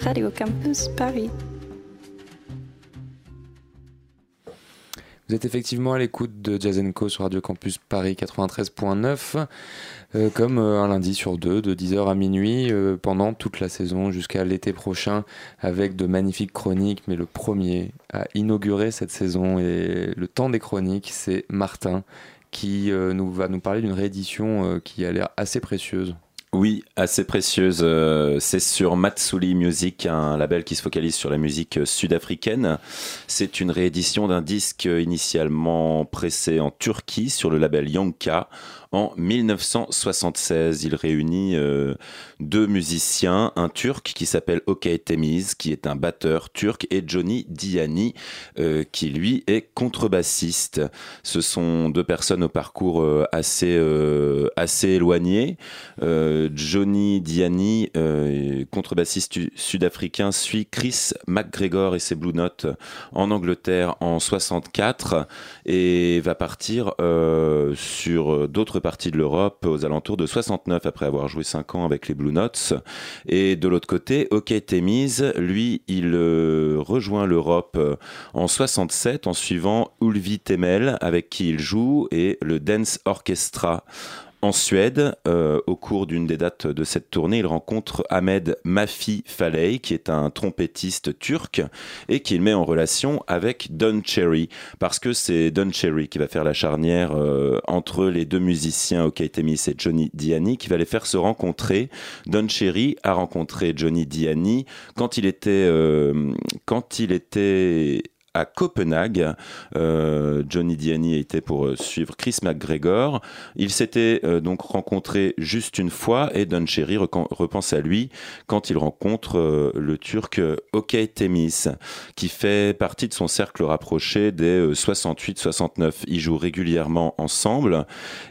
Radio Campus Paris. Vous êtes effectivement à l'écoute de Jazz sur Radio Campus Paris 93.9, euh, comme euh, un lundi sur deux, de 10h à minuit, euh, pendant toute la saison jusqu'à l'été prochain, avec de magnifiques chroniques. Mais le premier à inaugurer cette saison et le temps des chroniques, c'est Martin, qui nous va nous parler d'une réédition qui a l'air assez précieuse. Oui, assez précieuse. Euh, c'est sur Matsuli Music, un label qui se focalise sur la musique sud-africaine. C'est une réédition d'un disque initialement pressé en Turquie sur le label Yanka en 1976. Il réunit euh, deux musiciens, un turc qui s'appelle Okay Temiz, qui est un batteur turc, et Johnny Diani, euh, qui lui est contrebassiste. Ce sont deux personnes au parcours euh, assez, assez éloigné. Johnny Diani, contrebassiste sud-africain, suit Chris McGregor et ses Blue Notes en Angleterre en 64 et va partir sur d'autres partie de l'Europe aux alentours de 69 après avoir joué 5 ans avec les Blue Notes. Et de l'autre côté, OK Temise, lui, il euh, rejoint l'Europe euh, en 67 en suivant Ulvi Temel avec qui il joue et le Dance Orchestra en Suède, euh, au cours d'une des dates de cette tournée, il rencontre Ahmed Mafi Faley, qui est un trompettiste turc, et qu'il met en relation avec Don Cherry, parce que c'est Don Cherry qui va faire la charnière euh, entre les deux musiciens, OK et Johnny Diani, qui va les faire se rencontrer. Don Cherry a rencontré Johnny Diani quand il était, euh, quand il était Copenhague. Euh, Johnny Diani était pour euh, suivre Chris McGregor. Ils s'étaient euh, donc rencontrés juste une fois et Don Cherry repense à lui quand il rencontre le Turc Okay Temis, qui fait partie de son cercle rapproché des 68-69. Ils jouent régulièrement ensemble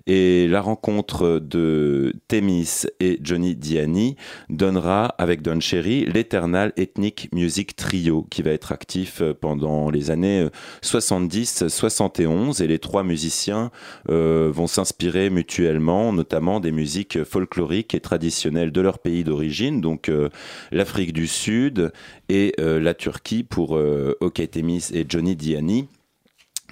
et la rencontre de Temis et Johnny Diani donnera avec Don Cherry l'Eternal Ethnic Music Trio qui va être actif pendant les les années 70-71 euh, et les trois musiciens euh, vont s'inspirer mutuellement, notamment des musiques folkloriques et traditionnelles de leur pays d'origine, donc euh, l'Afrique du Sud et la Turquie pour Oketemis et Johnny Diani.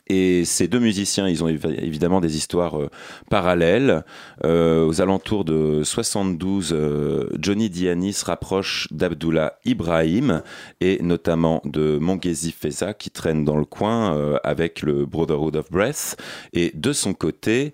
Et ces deux musiciens, ils ont évidemment des histoires euh, parallèles. Euh, aux alentours de 72, euh, Johnny Diani se rapproche d'Abdullah Ibrahim et notamment de Mongezi Feza qui traîne dans le coin avec le Brotherhood of Breath. Et de son côté,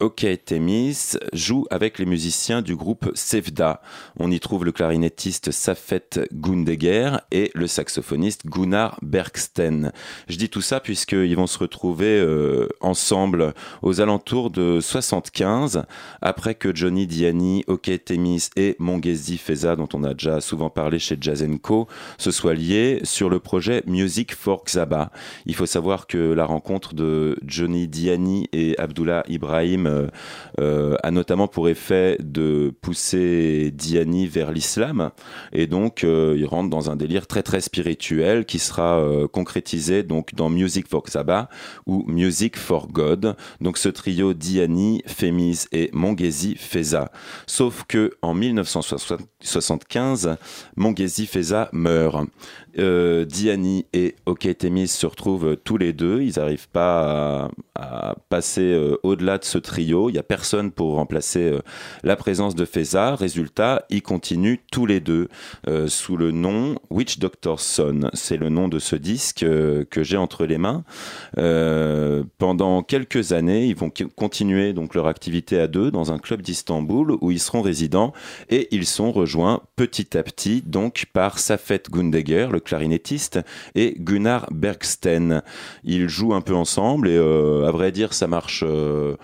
OK Temis joue avec les musiciens du groupe Sevda. On y trouve le clarinettiste Safet Gundeger et le saxophoniste Gunnar Bergsten. Je dis tout ça puisque ils vont se retrouver euh, ensemble aux alentours de 75, après que Johnny Diani, OK Temis et Mongezi Feza, dont on a déjà souvent parlé chez Jazenko, se soient liés sur le projet Music for Xaba. Il faut savoir que la rencontre de Johnny Diani et Abdullah Ibrahim euh, euh, a notamment pour effet de pousser Diani vers l'islam, et donc il rentre dans un délire très très spirituel qui sera concrétisé donc dans Music for Xaba ou Music for God. Donc ce trio Diani, Femis et Mongezi Feza. Sauf que en 1975, Mongezi Feza meurt. Euh, Diani et Oketemis se retrouvent tous les deux. Ils n'arrivent pas à, passer euh, au-delà de ce trio. Il n'y a personne pour remplacer euh, la présence de Feza. Résultat, ils continuent tous les deux sous le nom Witch Doctor's Son. C'est le nom de ce disque que j'ai entre les mains. Pendant quelques années, ils vont continuer donc leur activité à deux dans un club d'Istanbul où ils seront résidents et ils sont rejoints petit à petit donc par Safet Gundegger, le clarinettiste, et Gunnar Bergsten. Ils jouent un peu ensemble et euh, à vrai dire, ça marche. Euh,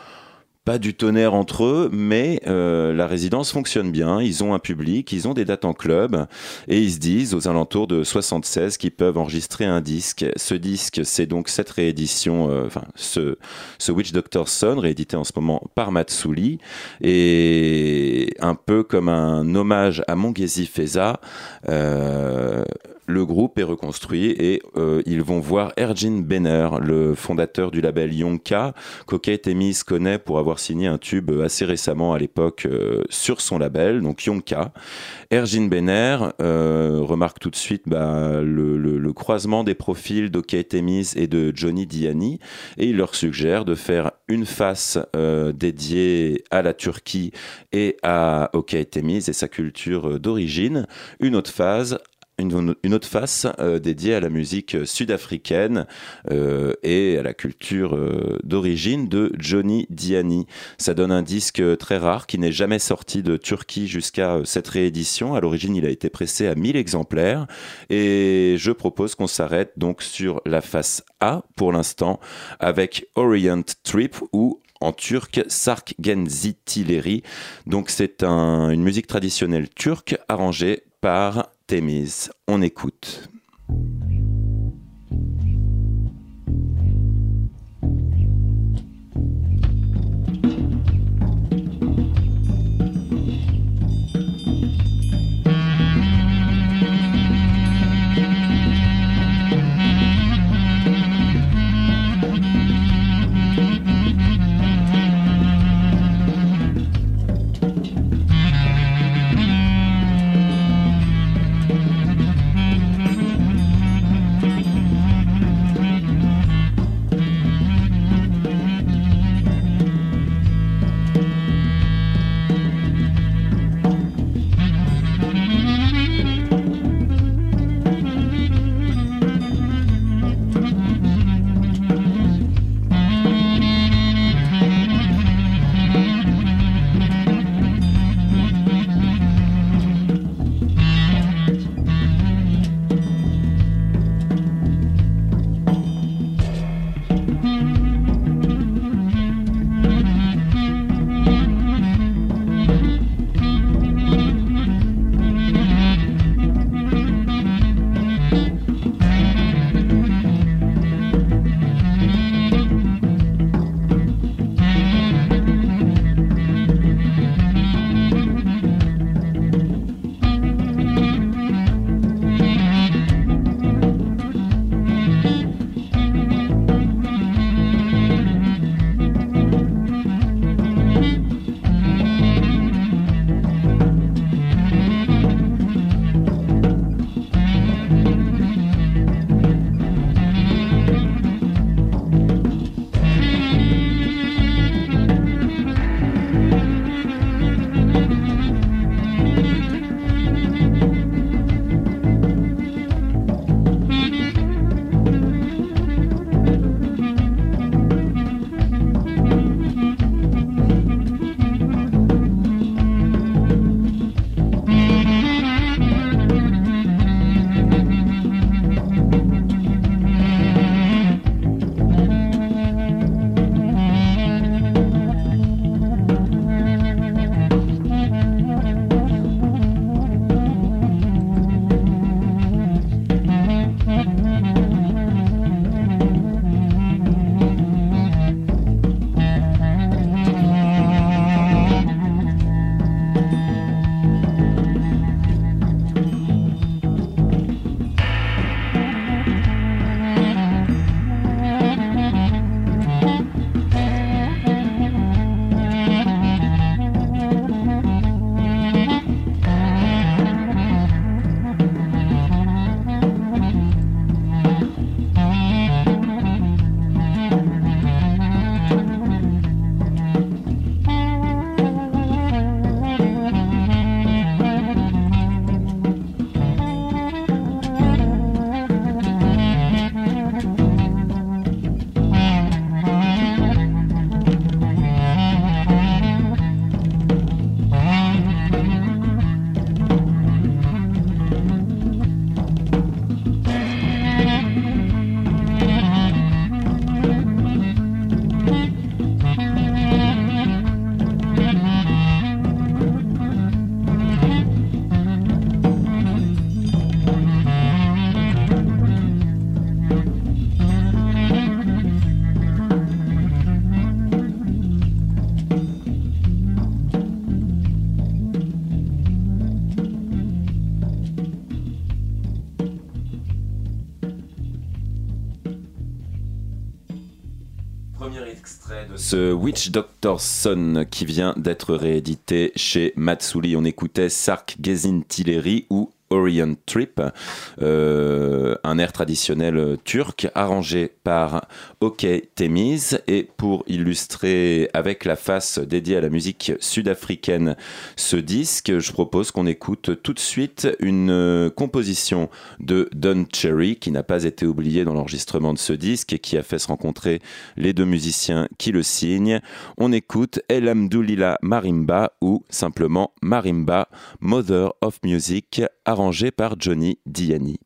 pas du tonnerre entre eux, mais euh, la résidence fonctionne bien. Ils ont un public, ils ont des dates en club, et ils se disent aux alentours de 76 qu'ils peuvent enregistrer un disque. Ce disque, c'est donc cette réédition, enfin ce, ce Witch Doctor Son, réédité en ce moment par Matsuli, et un peu comme un hommage à Mongezi Feza le groupe est reconstruit et euh, ils vont voir Ergin Benner, le fondateur du label Yonka, qu'Okay Temis connaît pour avoir signé un tube assez récemment à l'époque euh, sur son label, donc Yonka. Ergin Benner euh, remarque tout de suite bah, le, croisement des profils d'Okay Temis et de Johnny Diani et il leur suggère de faire une face euh, dédiée à la Turquie et à Okey Temiz et sa culture euh, d'origine, une autre phase une, autre face euh, dédiée à la musique sud-africaine euh, et à la culture euh, d'origine de Johnny Diani. Ça donne un disque très rare qui n'est jamais sorti de Turquie jusqu'à cette réédition. À l'origine, il a été pressé à 1000 exemplaires et je propose qu'on s'arrête donc sur la face A pour l'instant avec Orient Trip ou en turc Sark Genzitileri. Donc c'est un- une musique traditionnelle turque arrangée par On écoute. Ce Witch Doctor's Son qui vient d'être réédité chez Matsuli. On écoutait Sark Gezin Tileri ou Trip, euh, un air traditionnel turc arrangé par OK Temiz. Et pour illustrer avec la face dédiée à la musique sud-africaine ce disque, je propose qu'on écoute tout de suite une composition de Don Cherry qui n'a pas été oubliée dans l'enregistrement de ce disque et qui a fait se rencontrer les deux musiciens qui le signent. On écoute El Amdoulila Marimba ou simplement Marimba, Mother of Music, arrangé par Johnny Diani.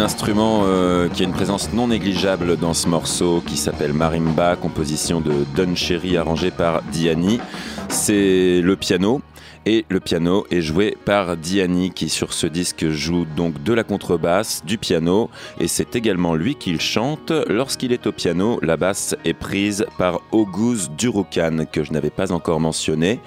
Un instrument euh, qui a une présence non négligeable dans ce morceau qui s'appelle Marimba, composition de Don Cherry arrangé par Diani. C'est le piano. Et le piano est joué par Diani qui sur ce disque joue donc de la contrebasse, du piano et c'est également lui qui chante. Lorsqu'il est au piano, la basse est prise par Auguste Duroucan que je n'avais pas encore mentionné.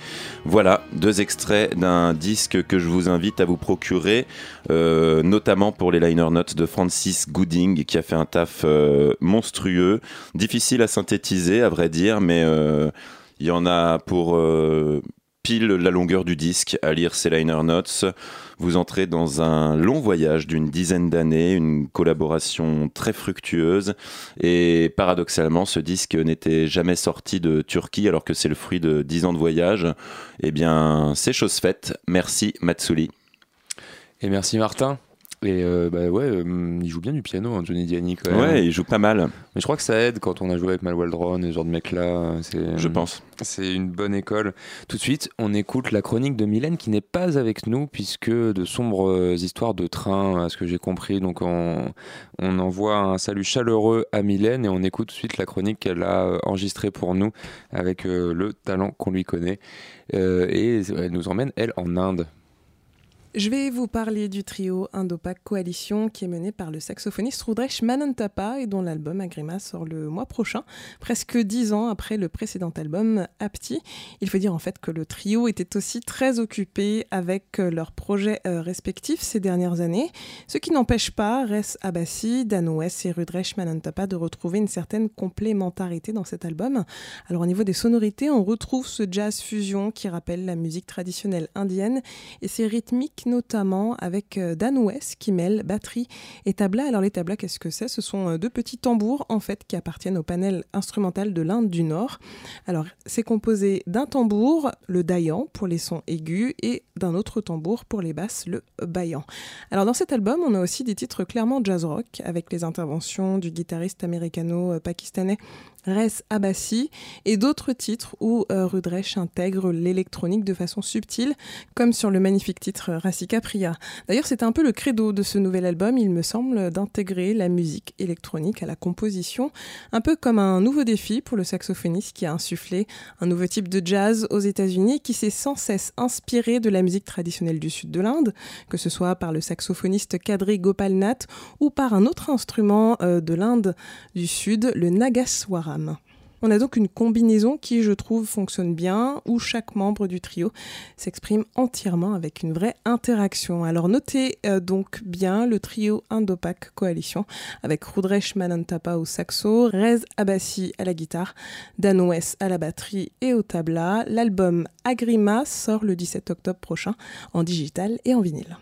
Voilà, deux extraits d'un disque que je vous invite à vous procurer, euh, notamment pour les liner notes de Francis Gooding qui a fait un taf euh, monstrueux, difficile à synthétiser à vrai dire, mais euh, il y en a pour pile la longueur du disque à lire ces liner notes. Vous entrez dans un long voyage d'une dizaine d'années, une collaboration très fructueuse. Et paradoxalement, ce disque n'était jamais sorti de Turquie alors que c'est le fruit de dix ans de voyage. Eh bien, c'est chose faite. Merci Matsuli. Et merci Martin. Et euh, bah ouais, euh, il joue bien du piano, hein, Johnny Diani quand même. Ouais, il joue pas mal. Mais je crois que ça aide quand on a joué avec Mal Waldron et ce genre de mec-là. Je pense. C'est une bonne école. Tout de suite, on écoute la chronique de Mylène qui n'est pas avec nous puisque de sombres histoires de train, à ce que j'ai compris. Donc on, on envoie un salut chaleureux à Mylène et on écoute tout de suite la chronique qu'elle a enregistrée pour nous avec euh, le talent qu'on lui connaît. et elle nous emmène, elle, en Inde. Je vais vous parler du trio Indopac Coalition qui est mené par le saxophoniste Rudresh Manantapa et dont l'album Agrima sort le mois prochain, presque dix ans après le précédent album Apti. Il faut dire en fait que le trio était aussi très occupé avec leurs projets euh, respectifs ces dernières années, ce qui n'empêche pas Res Abassi, Dan West et Rudresh Manantapa de retrouver une certaine complémentarité dans cet album. Alors au niveau des sonorités, on retrouve ce jazz fusion qui rappelle la musique traditionnelle indienne et ses rythmiques notamment avec euh, Dan West qui mêle batterie et tabla. Alors les tablas, qu'est-ce que c'est? Ce sont euh, deux petits tambours en fait qui appartiennent au panel instrumental de l'Inde du Nord. Alors c'est composé d'un tambour, le dayan pour les sons aigus et d'un autre tambour pour les basses, le bayan. Alors dans cet album, on a aussi des titres clairement jazz rock avec les interventions du guitariste américano-pakistanais Res Abassi et d'autres titres où euh, Rudresh intègre l'électronique de façon subtile, comme sur le magnifique titre Rassika Priya. D'ailleurs, c'est un peu le credo de ce nouvel album, il me semble, d'intégrer la musique électronique à la composition, un peu comme un nouveau défi pour le saxophoniste qui a insufflé un nouveau type de jazz aux États-Unis qui s'est sans cesse inspiré de la musique traditionnelle du sud de l'Inde, que ce soit par le saxophoniste Kadri Gopalnath ou par un autre instrument euh, de l'Inde du sud, le Nagaswara. On a donc une combinaison qui, je trouve, fonctionne bien, où chaque membre du trio s'exprime entièrement avec une vraie interaction. Alors notez euh, donc bien le trio Indopac Coalition, avec Rudresh Manantapa au saxo, Rez Abassi à la guitare, Dan West à la batterie et au tabla. L'album Agrima sort le 17 octobre prochain en digital et en vinyle.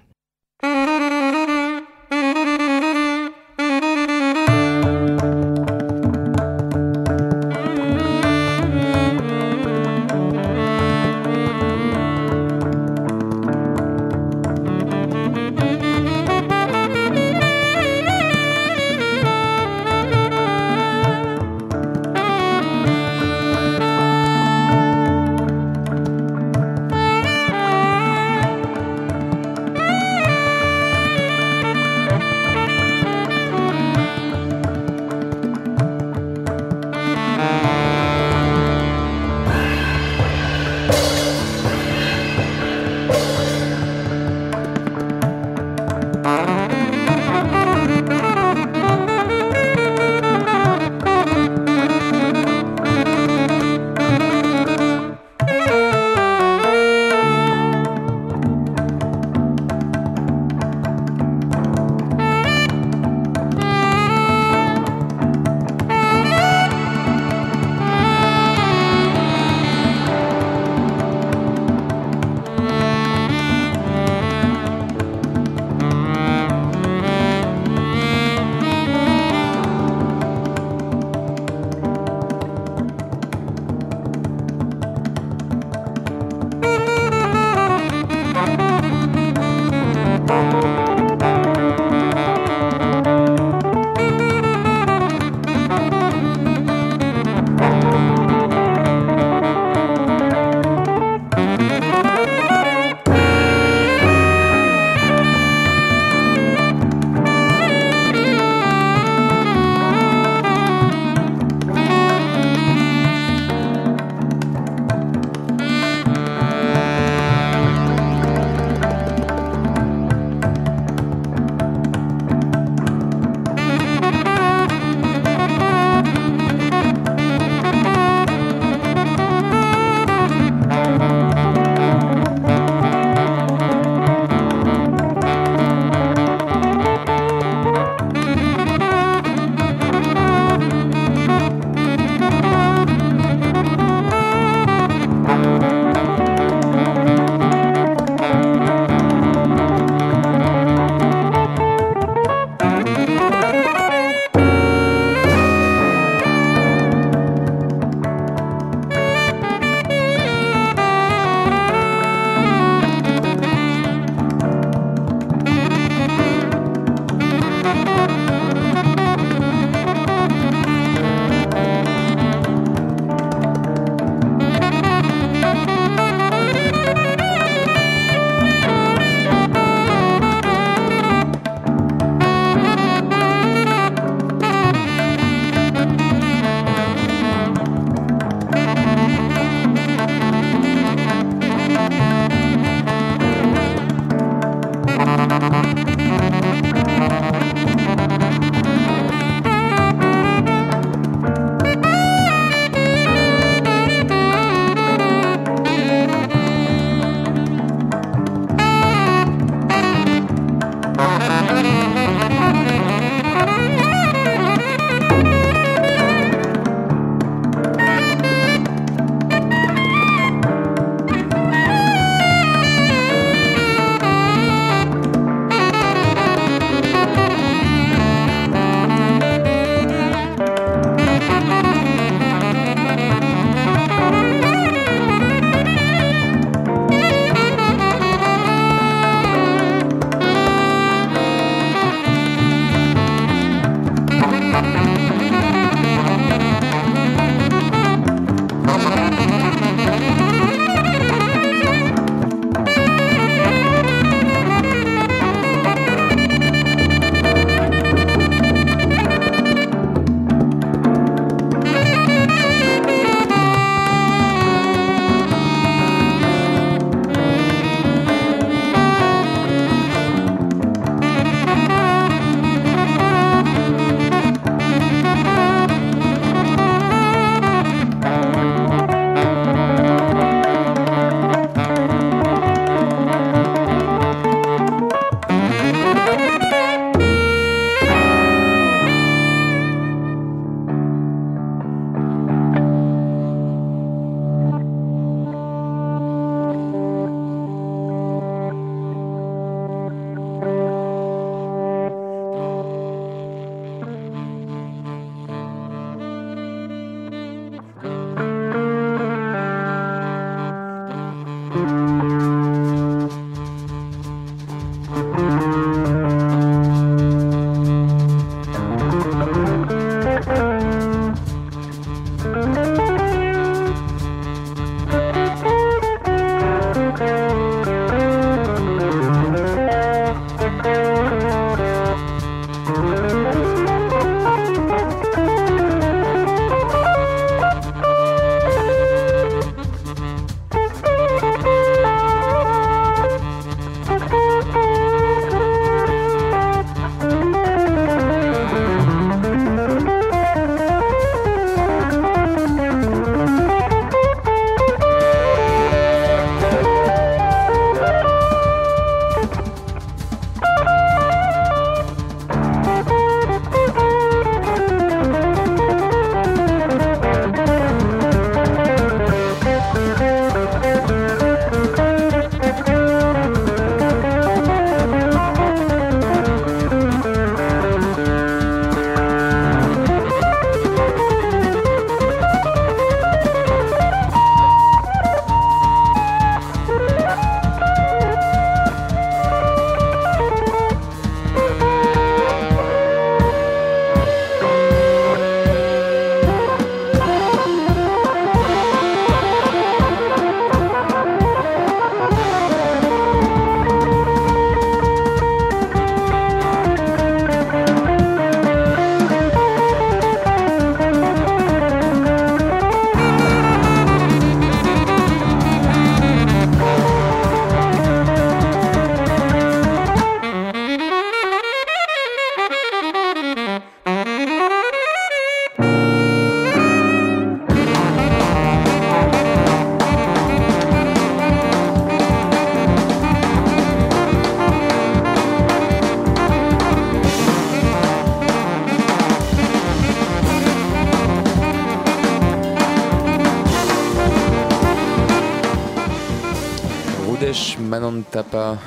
Manantapa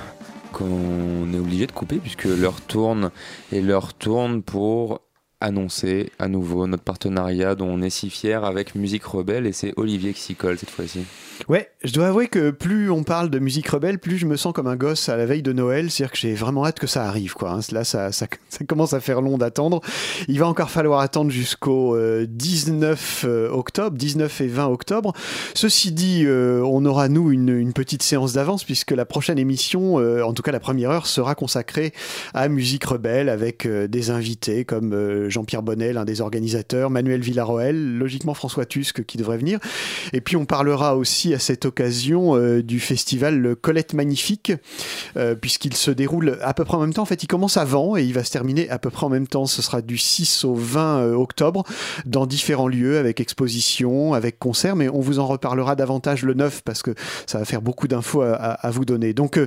qu'on est obligé de couper puisque l'heure tourne et l'heure tourne pour annoncer à nouveau notre partenariat dont on est si fier avec Musique Rebelle et c'est Olivier qui s'y colle cette fois-ci. Ouais, je dois avouer que plus on parle de musique rebelle, plus je me sens comme un gosse à la veille de Noël. C'est-à-dire que j'ai vraiment hâte que ça arrive. Hein. Là, ça, commence à faire long d'attendre. Il va encore falloir attendre jusqu'au 19 euh, euh, octobre, 19 et 20 octobre. Ceci dit, euh, on aura, nous, une, petite séance d'avance puisque la prochaine émission, en tout cas la première heure, sera consacrée à musique rebelle avec des invités comme Jean-Pierre Bonnet, l'un des organisateurs, Manuel Villarroel, logiquement François Tusk qui devrait venir. Et puis on parlera aussi à cette occasion euh, du festival Colette Magnifique, euh, puisqu'il se déroule à peu près en même temps. En fait, il commence avant et il va se terminer à peu près en même temps. Ce sera du 6 au 20 euh, octobre dans différents lieux avec exposition, avec concerts, mais on vous en reparlera davantage le 9 parce que ça va faire beaucoup d'infos à, vous donner. Donc,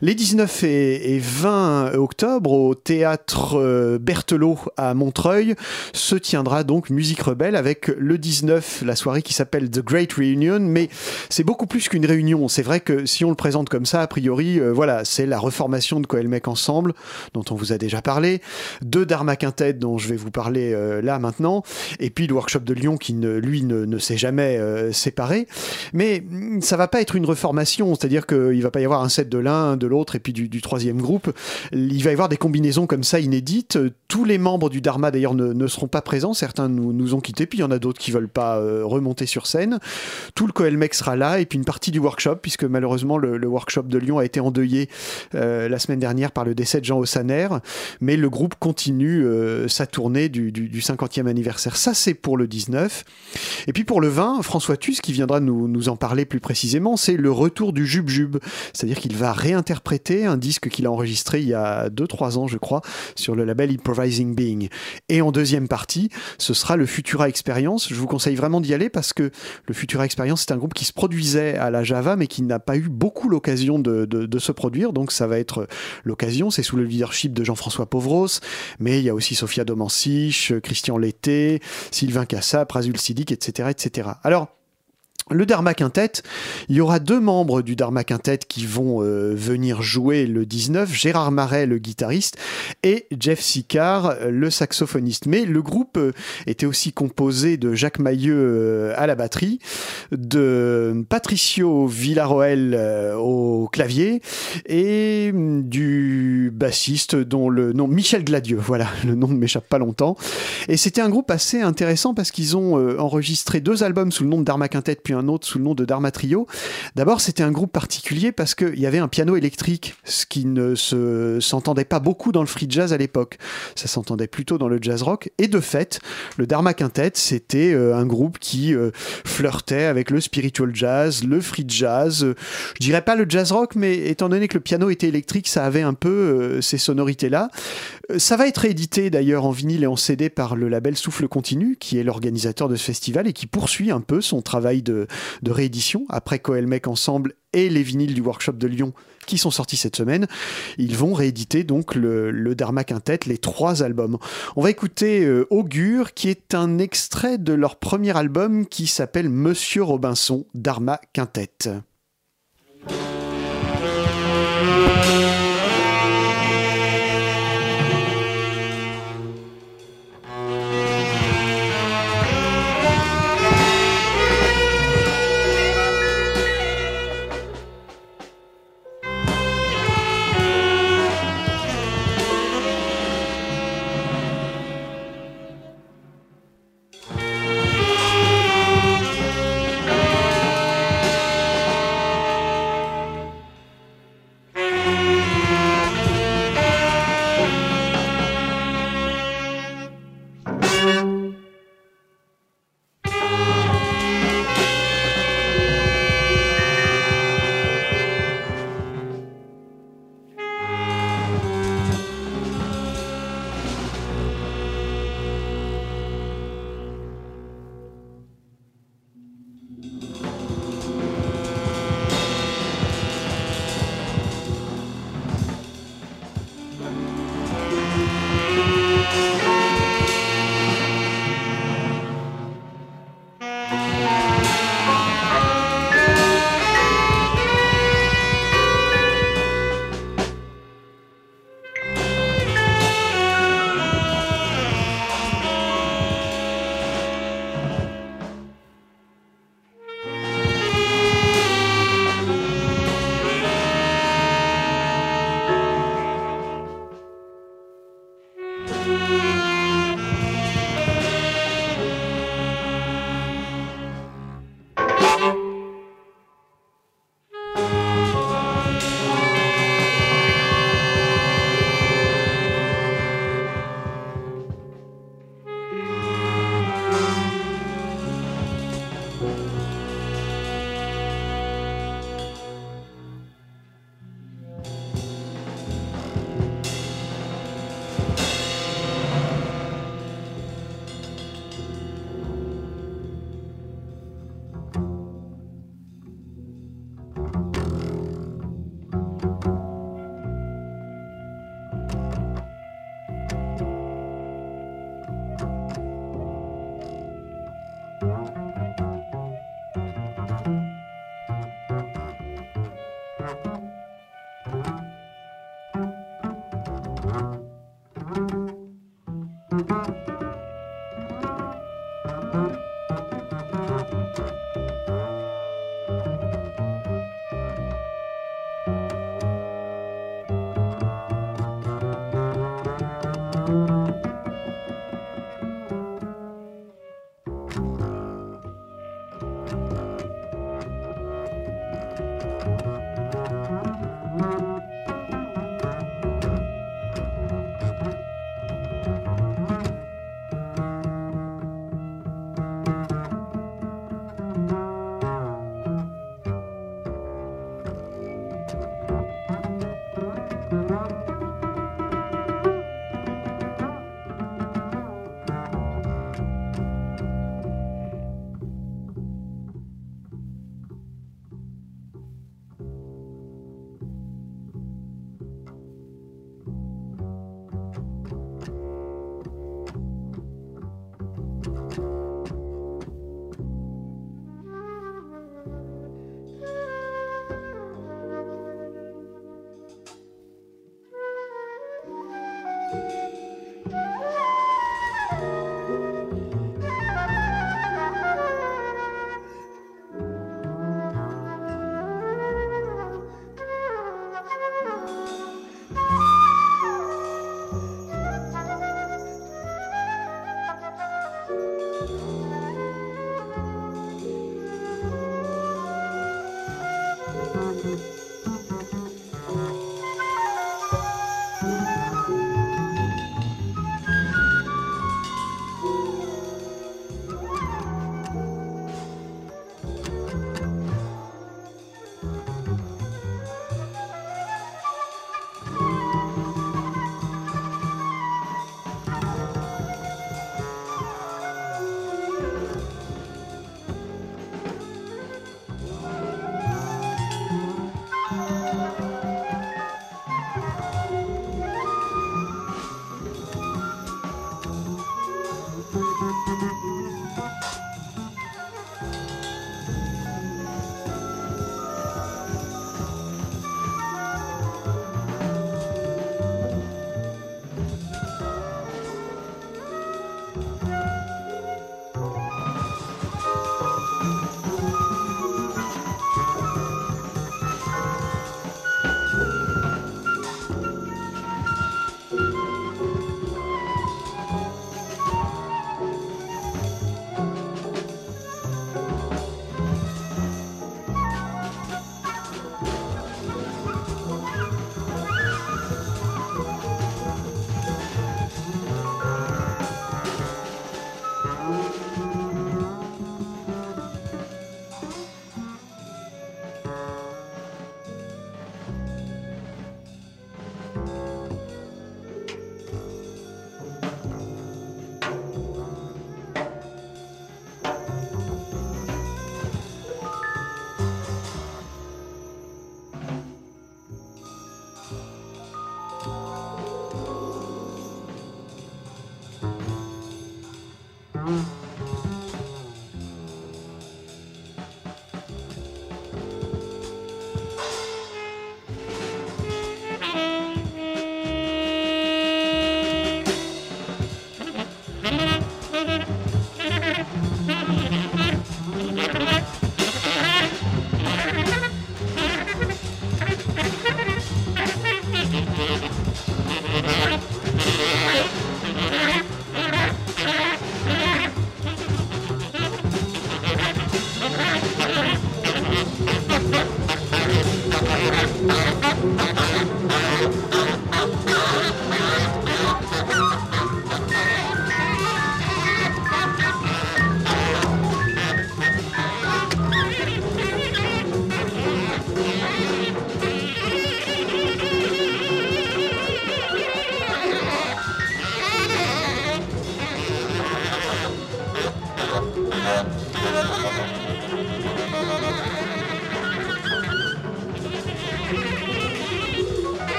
les 19 et, et, 20 octobre au théâtre Berthelot à Montreuil se tiendra donc Musique Rebelle avec le 19, la soirée qui s'appelle The Great Reunion, mais c'est beaucoup plus qu'une réunion. C'est vrai que si on le présente comme ça, a priori, euh, voilà, c'est la reformation de Coelmec Ensemble, dont on vous a déjà parlé, de Dharma Quintet, dont je vais vous parler euh, là maintenant, et puis le workshop de Lyon qui, lui, ne, ne s'est jamais euh, séparé. Mais mm, ça va pas être une reformation, c'est-à-dire qu'il va pas y avoir un set de l'un, de l'autre, et puis du, troisième groupe. Il va y avoir des combinaisons comme ça inédites. Tous les membres du Dharma, d'ailleurs, ne, seront pas présents. Certains nous, nous ont quittés, puis il y en a d'autres qui veulent pas remonter sur scène. Tout le Coelmec sera là et puis une partie du workshop puisque malheureusement le, workshop de Lyon a été endeuillé euh, la semaine dernière par le décès de Jean Ossaner. Mais le groupe continue euh, sa tournée du, du, du, 50e anniversaire. Ça c'est pour le 19 et puis pour le 20 François Tus qui viendra nous, nous en parler plus précisément c'est le retour du Jube Jube c'est à dire qu'il va réinterpréter un disque qu'il a enregistré il y a 2-3 ans je crois sur le label Improvising Being. Et en deuxième partie ce sera le Futura Experience. Je vous conseille vraiment d'y aller parce que le Futura Experience c'est un groupe qui se produisait à la Java, mais qui n'a pas eu beaucoup l'occasion de, de, se produire. Donc ça va être l'occasion. C'est sous le leadership de Jean-François Pauvros, mais il y a aussi Sophia Domansich, Christian Lété, Sylvain Cassap, Razul Sidic, etc., etc. Alors, le Dharma Quintet, il y aura deux membres du Dharma Quintet qui vont euh, venir jouer le 19, Gérard Marais, le guitariste, et Jeff Sicard, le saxophoniste. Mais le groupe euh, était aussi composé de Jacques Mailleux euh, à la batterie, de Patricio Villaroel au clavier, et mm, du bassiste dont le nom, Michel Gladieux, voilà, *laughs* le nom ne m'échappe pas longtemps. Et c'était un groupe assez intéressant parce qu'ils ont enregistré deux albums sous le nom de Dharma Quintet, puis un autre sous le nom de Dharma Trio. D'abord, c'était un groupe particulier parce qu'il y avait un piano électrique, ce qui ne se, s'entendait pas beaucoup dans le free jazz à l'époque. Ça s'entendait plutôt dans le jazz rock. Et de fait, le Dharma Quintet, c'était euh, un groupe qui euh, flirtait avec le spiritual jazz, le free jazz. Euh, je dirais pas le jazz rock, mais étant donné que le piano était électrique, ça avait un peu ces sonorités-là. Ça va être réédité d'ailleurs en vinyle et en CD par le label Souffle Continu, qui est l'organisateur de ce festival et qui poursuit un peu son travail de, de réédition après Coelmec Ensemble et les vinyles du workshop de Lyon qui sont sortis cette semaine. Ils vont rééditer donc le, Dharma Quintet, les trois albums. On va écouter euh, Augure, qui est un extrait de leur premier album qui s'appelle Monsieur Robinson, Dharma Quintet.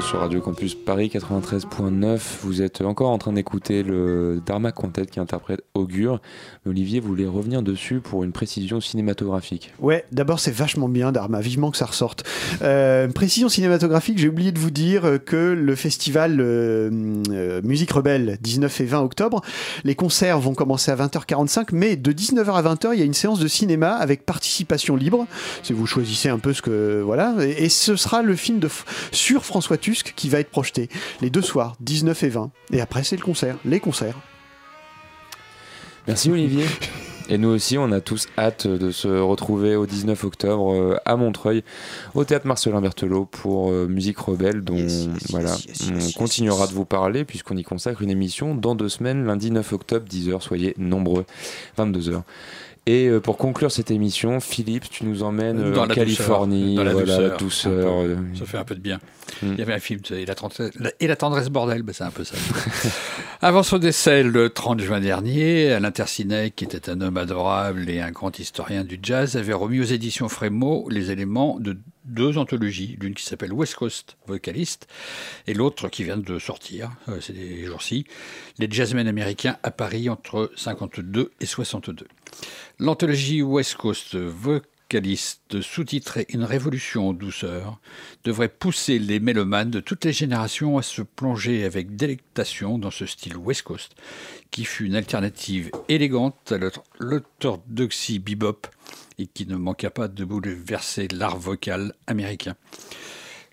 Sur Radio Campus Paris 93.9. Vous êtes encore en train d'écouter le Dharma Quintet qui interprète Augure. Olivier voulait revenir dessus pour une précision cinématographique. Ouais, d'abord c'est vachement bien Dharma, vivement que ça ressorte. Euh, précision cinématographique, j'ai oublié de vous dire que le festival euh, euh, Musique Rebelle 19 et 20 octobre, les concerts vont commencer à 20h45, mais de 19h à 20h, il y a une séance de cinéma avec participation libre. Si vous choisissez un peu ce que voilà, et, ce sera le film de sur François Qui va être projeté les deux soirs, 19 et 20. Et après c'est le concert, les concerts. Merci Olivier. Et nous aussi, on a tous hâte de se retrouver au 19 octobre euh, à Montreuil, au théâtre Marcelin Berthelot pour euh, Musique Rebelle, dont voilà, on continuera de vous parler puisqu'on y consacre une émission dans deux semaines, lundi 9 octobre, 10h. Soyez nombreux, 22h. Et euh, pour conclure cette émission, Philippe, tu nous emmènes euh, Dans en la Californie, douceur. Dans la voilà, douceur. douceur, peu. euh, Ça fait un peu de bien. Mm. Il y avait un film, et la, tendresse- et la tendresse bordel, ben, c'est un peu ça. *laughs* Avant son décès le 30 juin dernier, Alain Tercinec, qui était un homme adorable et un grand historien du jazz, avait remis aux éditions Frémaux les éléments de deux anthologies, l'une qui s'appelle West Coast Vocalist et l'autre qui vient de sortir, euh, c'est des jours-ci, les jazzmen américains à Paris entre 52 et 62. L'anthologie West Coast Vocalist, sous-titrée Une révolution en douceur, devrait pousser les mélomanes de toutes les générations à se plonger avec délectation dans ce style West Coast, qui fut une alternative élégante à l'orthodoxie bebop et qui ne manqua pas de bouleverser l'art vocal américain.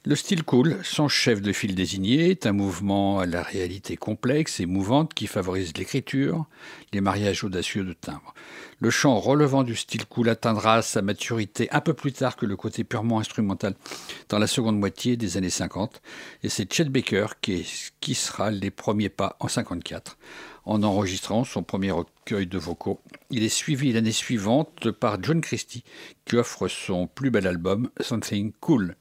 Le style cool, sans chef de file désigné, est un mouvement à la réalité complexe et mouvante qui favorise l'écriture, les mariages audacieux de timbres. Le chant relevant du style cool atteindra sa maturité un peu plus tard que le côté purement instrumental, dans la seconde moitié des années 50, et c'est Chet Baker qui, qui sera les premiers pas en 54, en enregistrant son premier de vocaux. Il est suivi l'année suivante par John Christie, qui offre son plus bel album, Something Cool.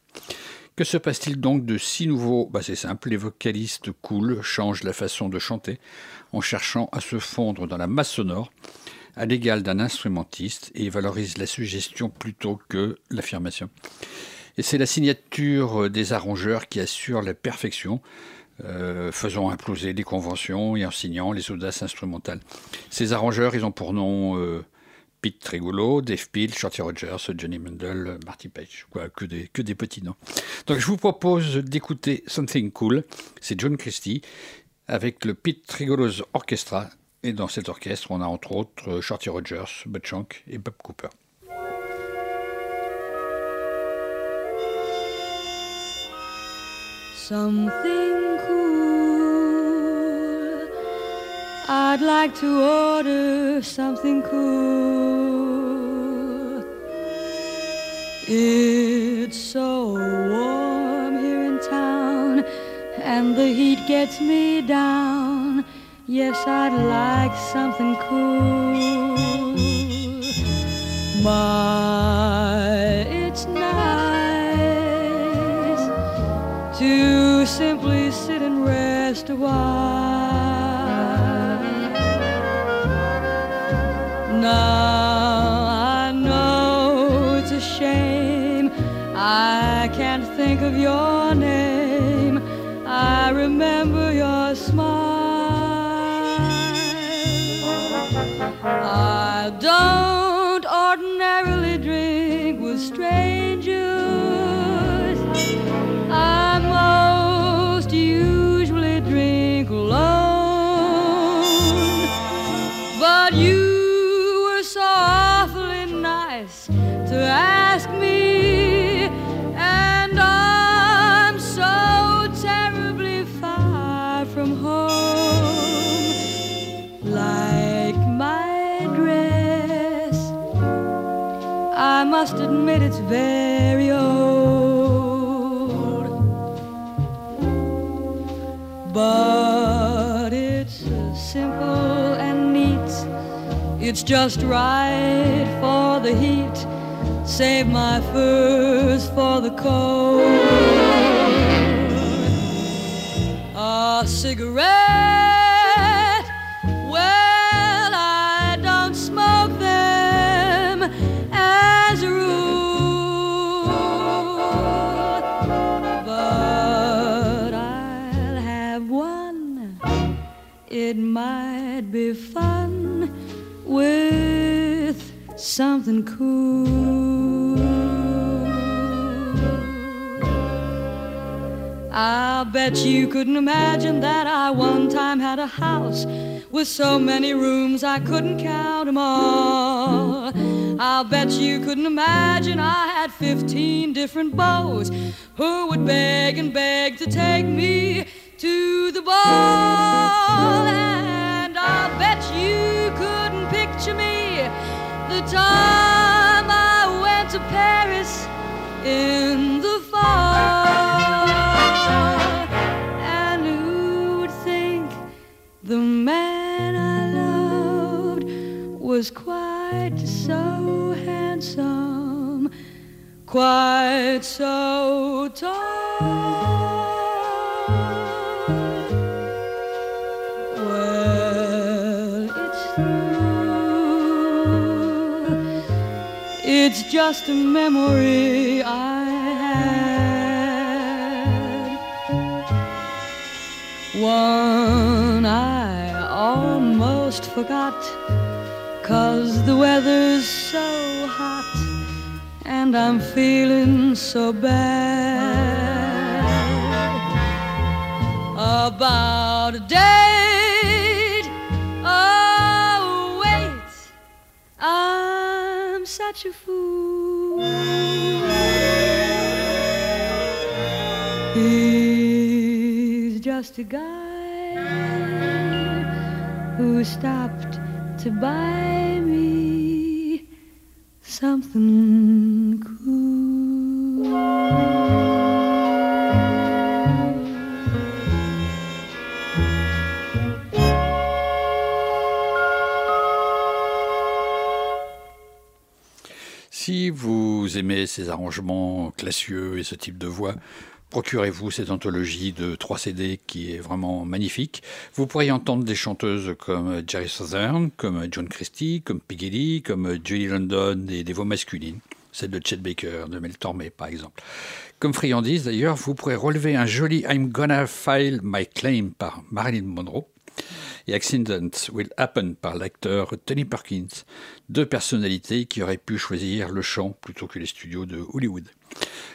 Que se passe-t-il donc de si nouveau? Bah, C'est simple, les vocalistes cool changent la façon de chanter en cherchant à se fondre dans la masse sonore à l'égal d'un instrumentiste et valorisent la suggestion plutôt que l'affirmation. Et c'est la signature des arrangeurs qui assure la perfection, euh, faisant imploser les conventions et en signant les audaces instrumentales. Ces arrangeurs, ils ont pour nom euh, Pete Trigolo, Dave Peel, Shorty Rogers, Johnny Mundell, Marty Page, quoi, que des, que des petits noms. Donc je vous propose d'écouter Something Cool, c'est John Christie, avec le Pete Trigolo's Orchestra, et dans cet orchestre, on a entre autres euh, Shorty Rogers, Bud Shank et Bob Cooper. Something cool. I'd like to order something cool. It's so warm here in town, and the heat gets me down. Yes, I'd like something cool. My, simply sit and rest a while. Now I know it's a shame I can't think of your name. I remember your smile. I don't ordinarily drink with strangers. It's very old. But it's simple and neat. It's just right for the heat. save my furs for the cold. A cigarette, might be fun with something cool. I'll bet you couldn't imagine that I one time had a house with so many rooms I couldn't count 'em all. I'll bet you couldn't imagine I had 15 different beaux who would beg and beg to take me to the ball. And I'll bet you couldn't picture me the time I went to Paris in the fall. And who would think the man I loved was quite so handsome, quite so tall? It's just a memory I had. One I almost forgot. Cause the weather's so hot and I'm feeling so bad about a date. Oh, wait, I'm such a fool. He's just a guy who stopped to buy me something cool. Si vous aimez ces arrangements classieux et ce type de voix, procurez-vous cette anthologie de 3 CD qui est vraiment magnifique? Vous pourriez entendre des chanteuses comme Jerry Southern, comme John Christie, comme Peggy Lee, comme Julie London et des voix masculines. Celle de Chet Baker, de Mel Tormé par exemple. Comme friandise d'ailleurs, vous pourrez relever un joli I'm Gonna File My Claim par Marilyn Monroe et Accidents Will Happen par l'acteur Tony Perkins, deux personnalités qui auraient pu choisir le chant plutôt que les studios de Hollywood.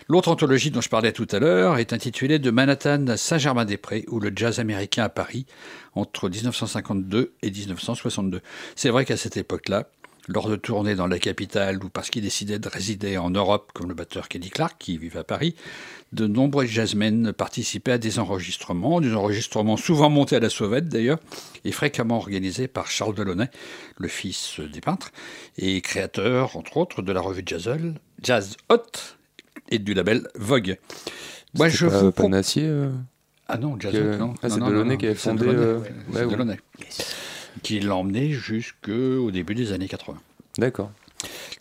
L'autre anthologie dont je parlais tout à l'heure est intitulée De Manhattan à Saint-Germain-des-Prés ou le jazz américain à Paris entre 1952 et 1962. C'est vrai qu'à cette époque-là, lors de tournées dans la capitale ou parce qu'il décidait de résider en Europe, comme le batteur Kenny Clark qui vivait à Paris, de nombreux jazzmen participaient à des enregistrements, des enregistrements souvent montés à la sauvette d'ailleurs, et fréquemment organisés par Charles Delaunay, le fils des peintres, et créateur, entre autres, de la revue Jazzle, Jazz Hot et du label Vogue. Moi, je pas, vous Panassier euh... Ah non, Jazz. Hot, non. Ah, c'est non, Delaunay non, qui avait fondé. Delaunay, euh, ouais, ouais, c'est ouais. Delaunay. Qui l'a emmené jusqu'au début des années 80. D'accord.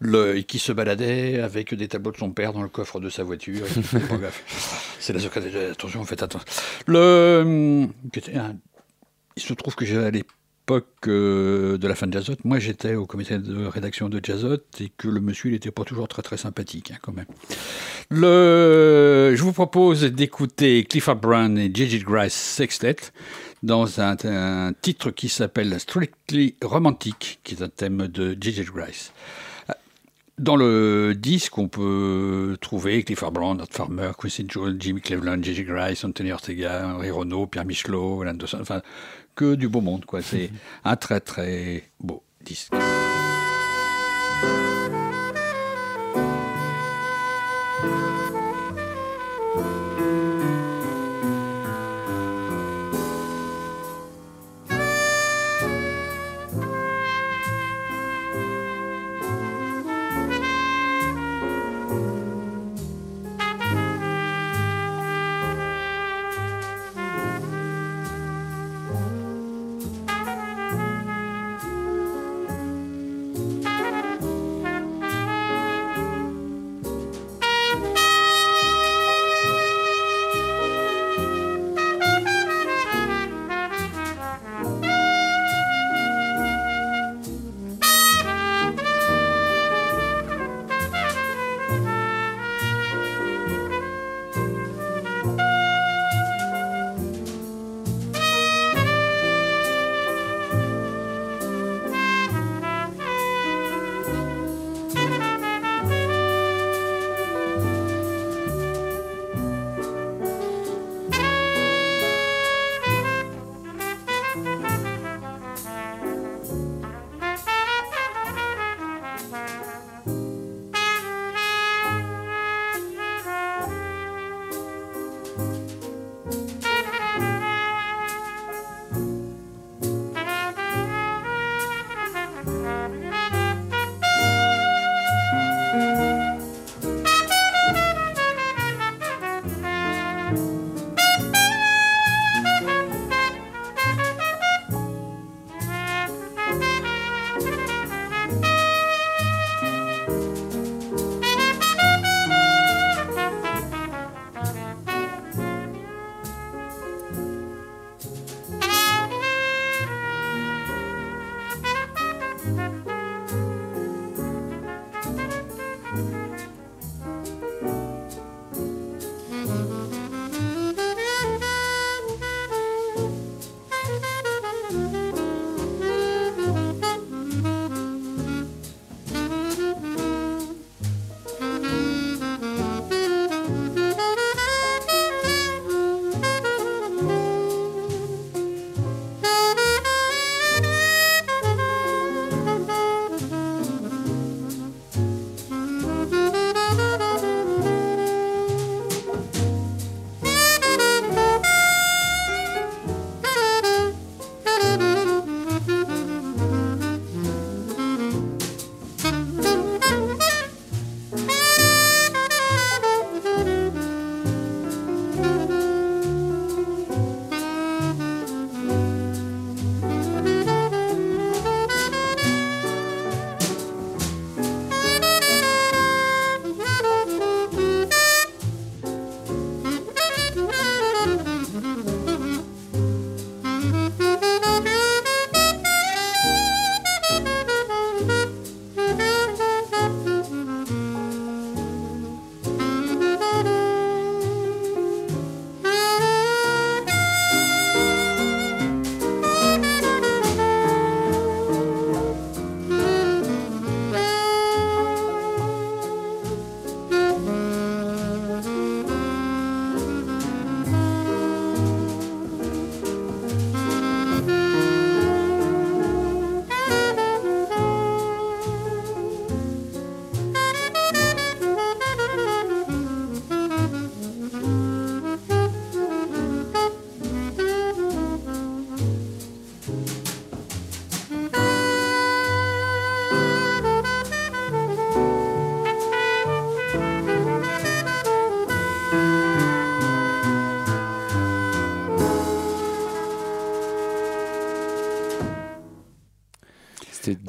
Le, et qui se baladait avec des tableaux de son père dans le coffre de sa voiture. *laughs* C'est la secrétaire. Attention, faites attention. Le, il se trouve que à l'époque euh, de la fin de Jazzot, moi j'étais au comité de rédaction de Jazzot et que le monsieur il n'était pas toujours très très sympathique hein, quand même. Le, je vous propose d'écouter Clifford Brown et Gigi Grice Sextet dans un, un titre qui s'appelle Strictly Romantic, qui est un thème de Gigi Grice. Dans le disque, on peut trouver Clifford Brown, Nat Farmer, Quincy Jones, Jimmy Cleveland, Gigi Grice, Anthony Ortega, Henri Renaud, Pierre Michelot, Alan Dawson, enfin, que du beau monde, quoi. C'est *laughs* un très très beau disque.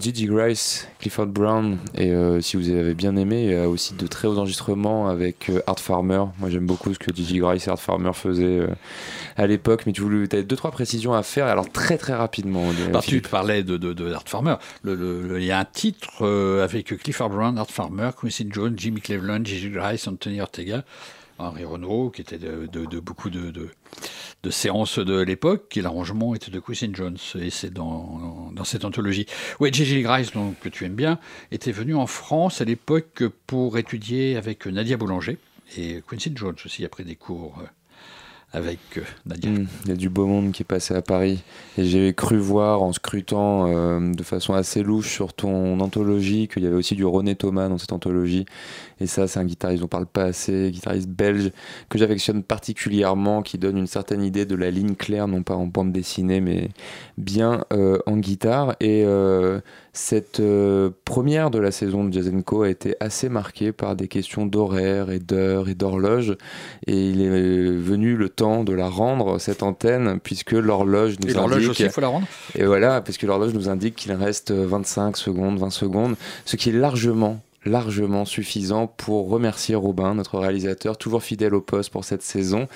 Gigi Grice, Clifford Brown, et euh, si vous avez bien aimé, il y a aussi de très hauts enregistrements avec euh, Art Farmer. Moi j'aime beaucoup ce que Gigi Grice et Art Farmer faisaient euh, à l'époque, mais tu voulais as deux trois précisions à faire, alors très très rapidement. Alors, tu parlais de, de, de Art Farmer. Il y a un titre avec Clifford Brown, Art Farmer, Quincy Jones, Jimmy Cleveland, Gigi Grice, Anthony Ortega, Henri Renault, qui était de beaucoup de, de, séances de l'époque, et l'arrangement était de Quincy Jones, et c'est dans, dans cette anthologie. Oui, Gigi Grice, donc, que tu aimes bien, était venu en France à l'époque pour étudier avec Nadia Boulanger, et Quincy Jones aussi, après des cours euh, avec euh, Nadia. Mm, Il y a du beau monde qui est passé à Paris. Et j'ai cru voir en scrutant euh, de façon assez louche sur ton anthologie qu'il y avait aussi du René Thomas dans cette anthologie. Et ça, c'est un guitariste, on parle pas assez, guitariste belge que j'affectionne particulièrement, qui donne une certaine idée de la ligne claire, non pas en bande dessinée, mais bien euh, en guitare. Et euh, cette euh, première de la saison de Jazz Co a été assez marquée par des questions d'horaire et d'heure et d'horloge. Et il est venu le temps de la rendre, cette antenne, puisque l'horloge nous Et l'horloge indique... aussi, il faut la rendre Et voilà, parce que l'horloge nous indique qu'il reste 25 secondes, 20 secondes, ce qui est largement largement suffisant pour remercier Robin, notre réalisateur, toujours fidèle au poste pour cette saison,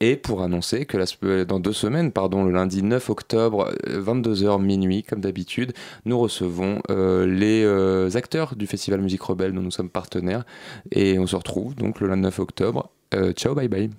et pour annoncer que la- dans deux semaines, pardon, le lundi 9 octobre, 22h minuit, comme d'habitude, nous recevons euh, les euh, acteurs du Festival Musique Rebelle dont nous sommes partenaires, et on se retrouve donc le lundi 9 octobre. Euh, ciao, bye bye.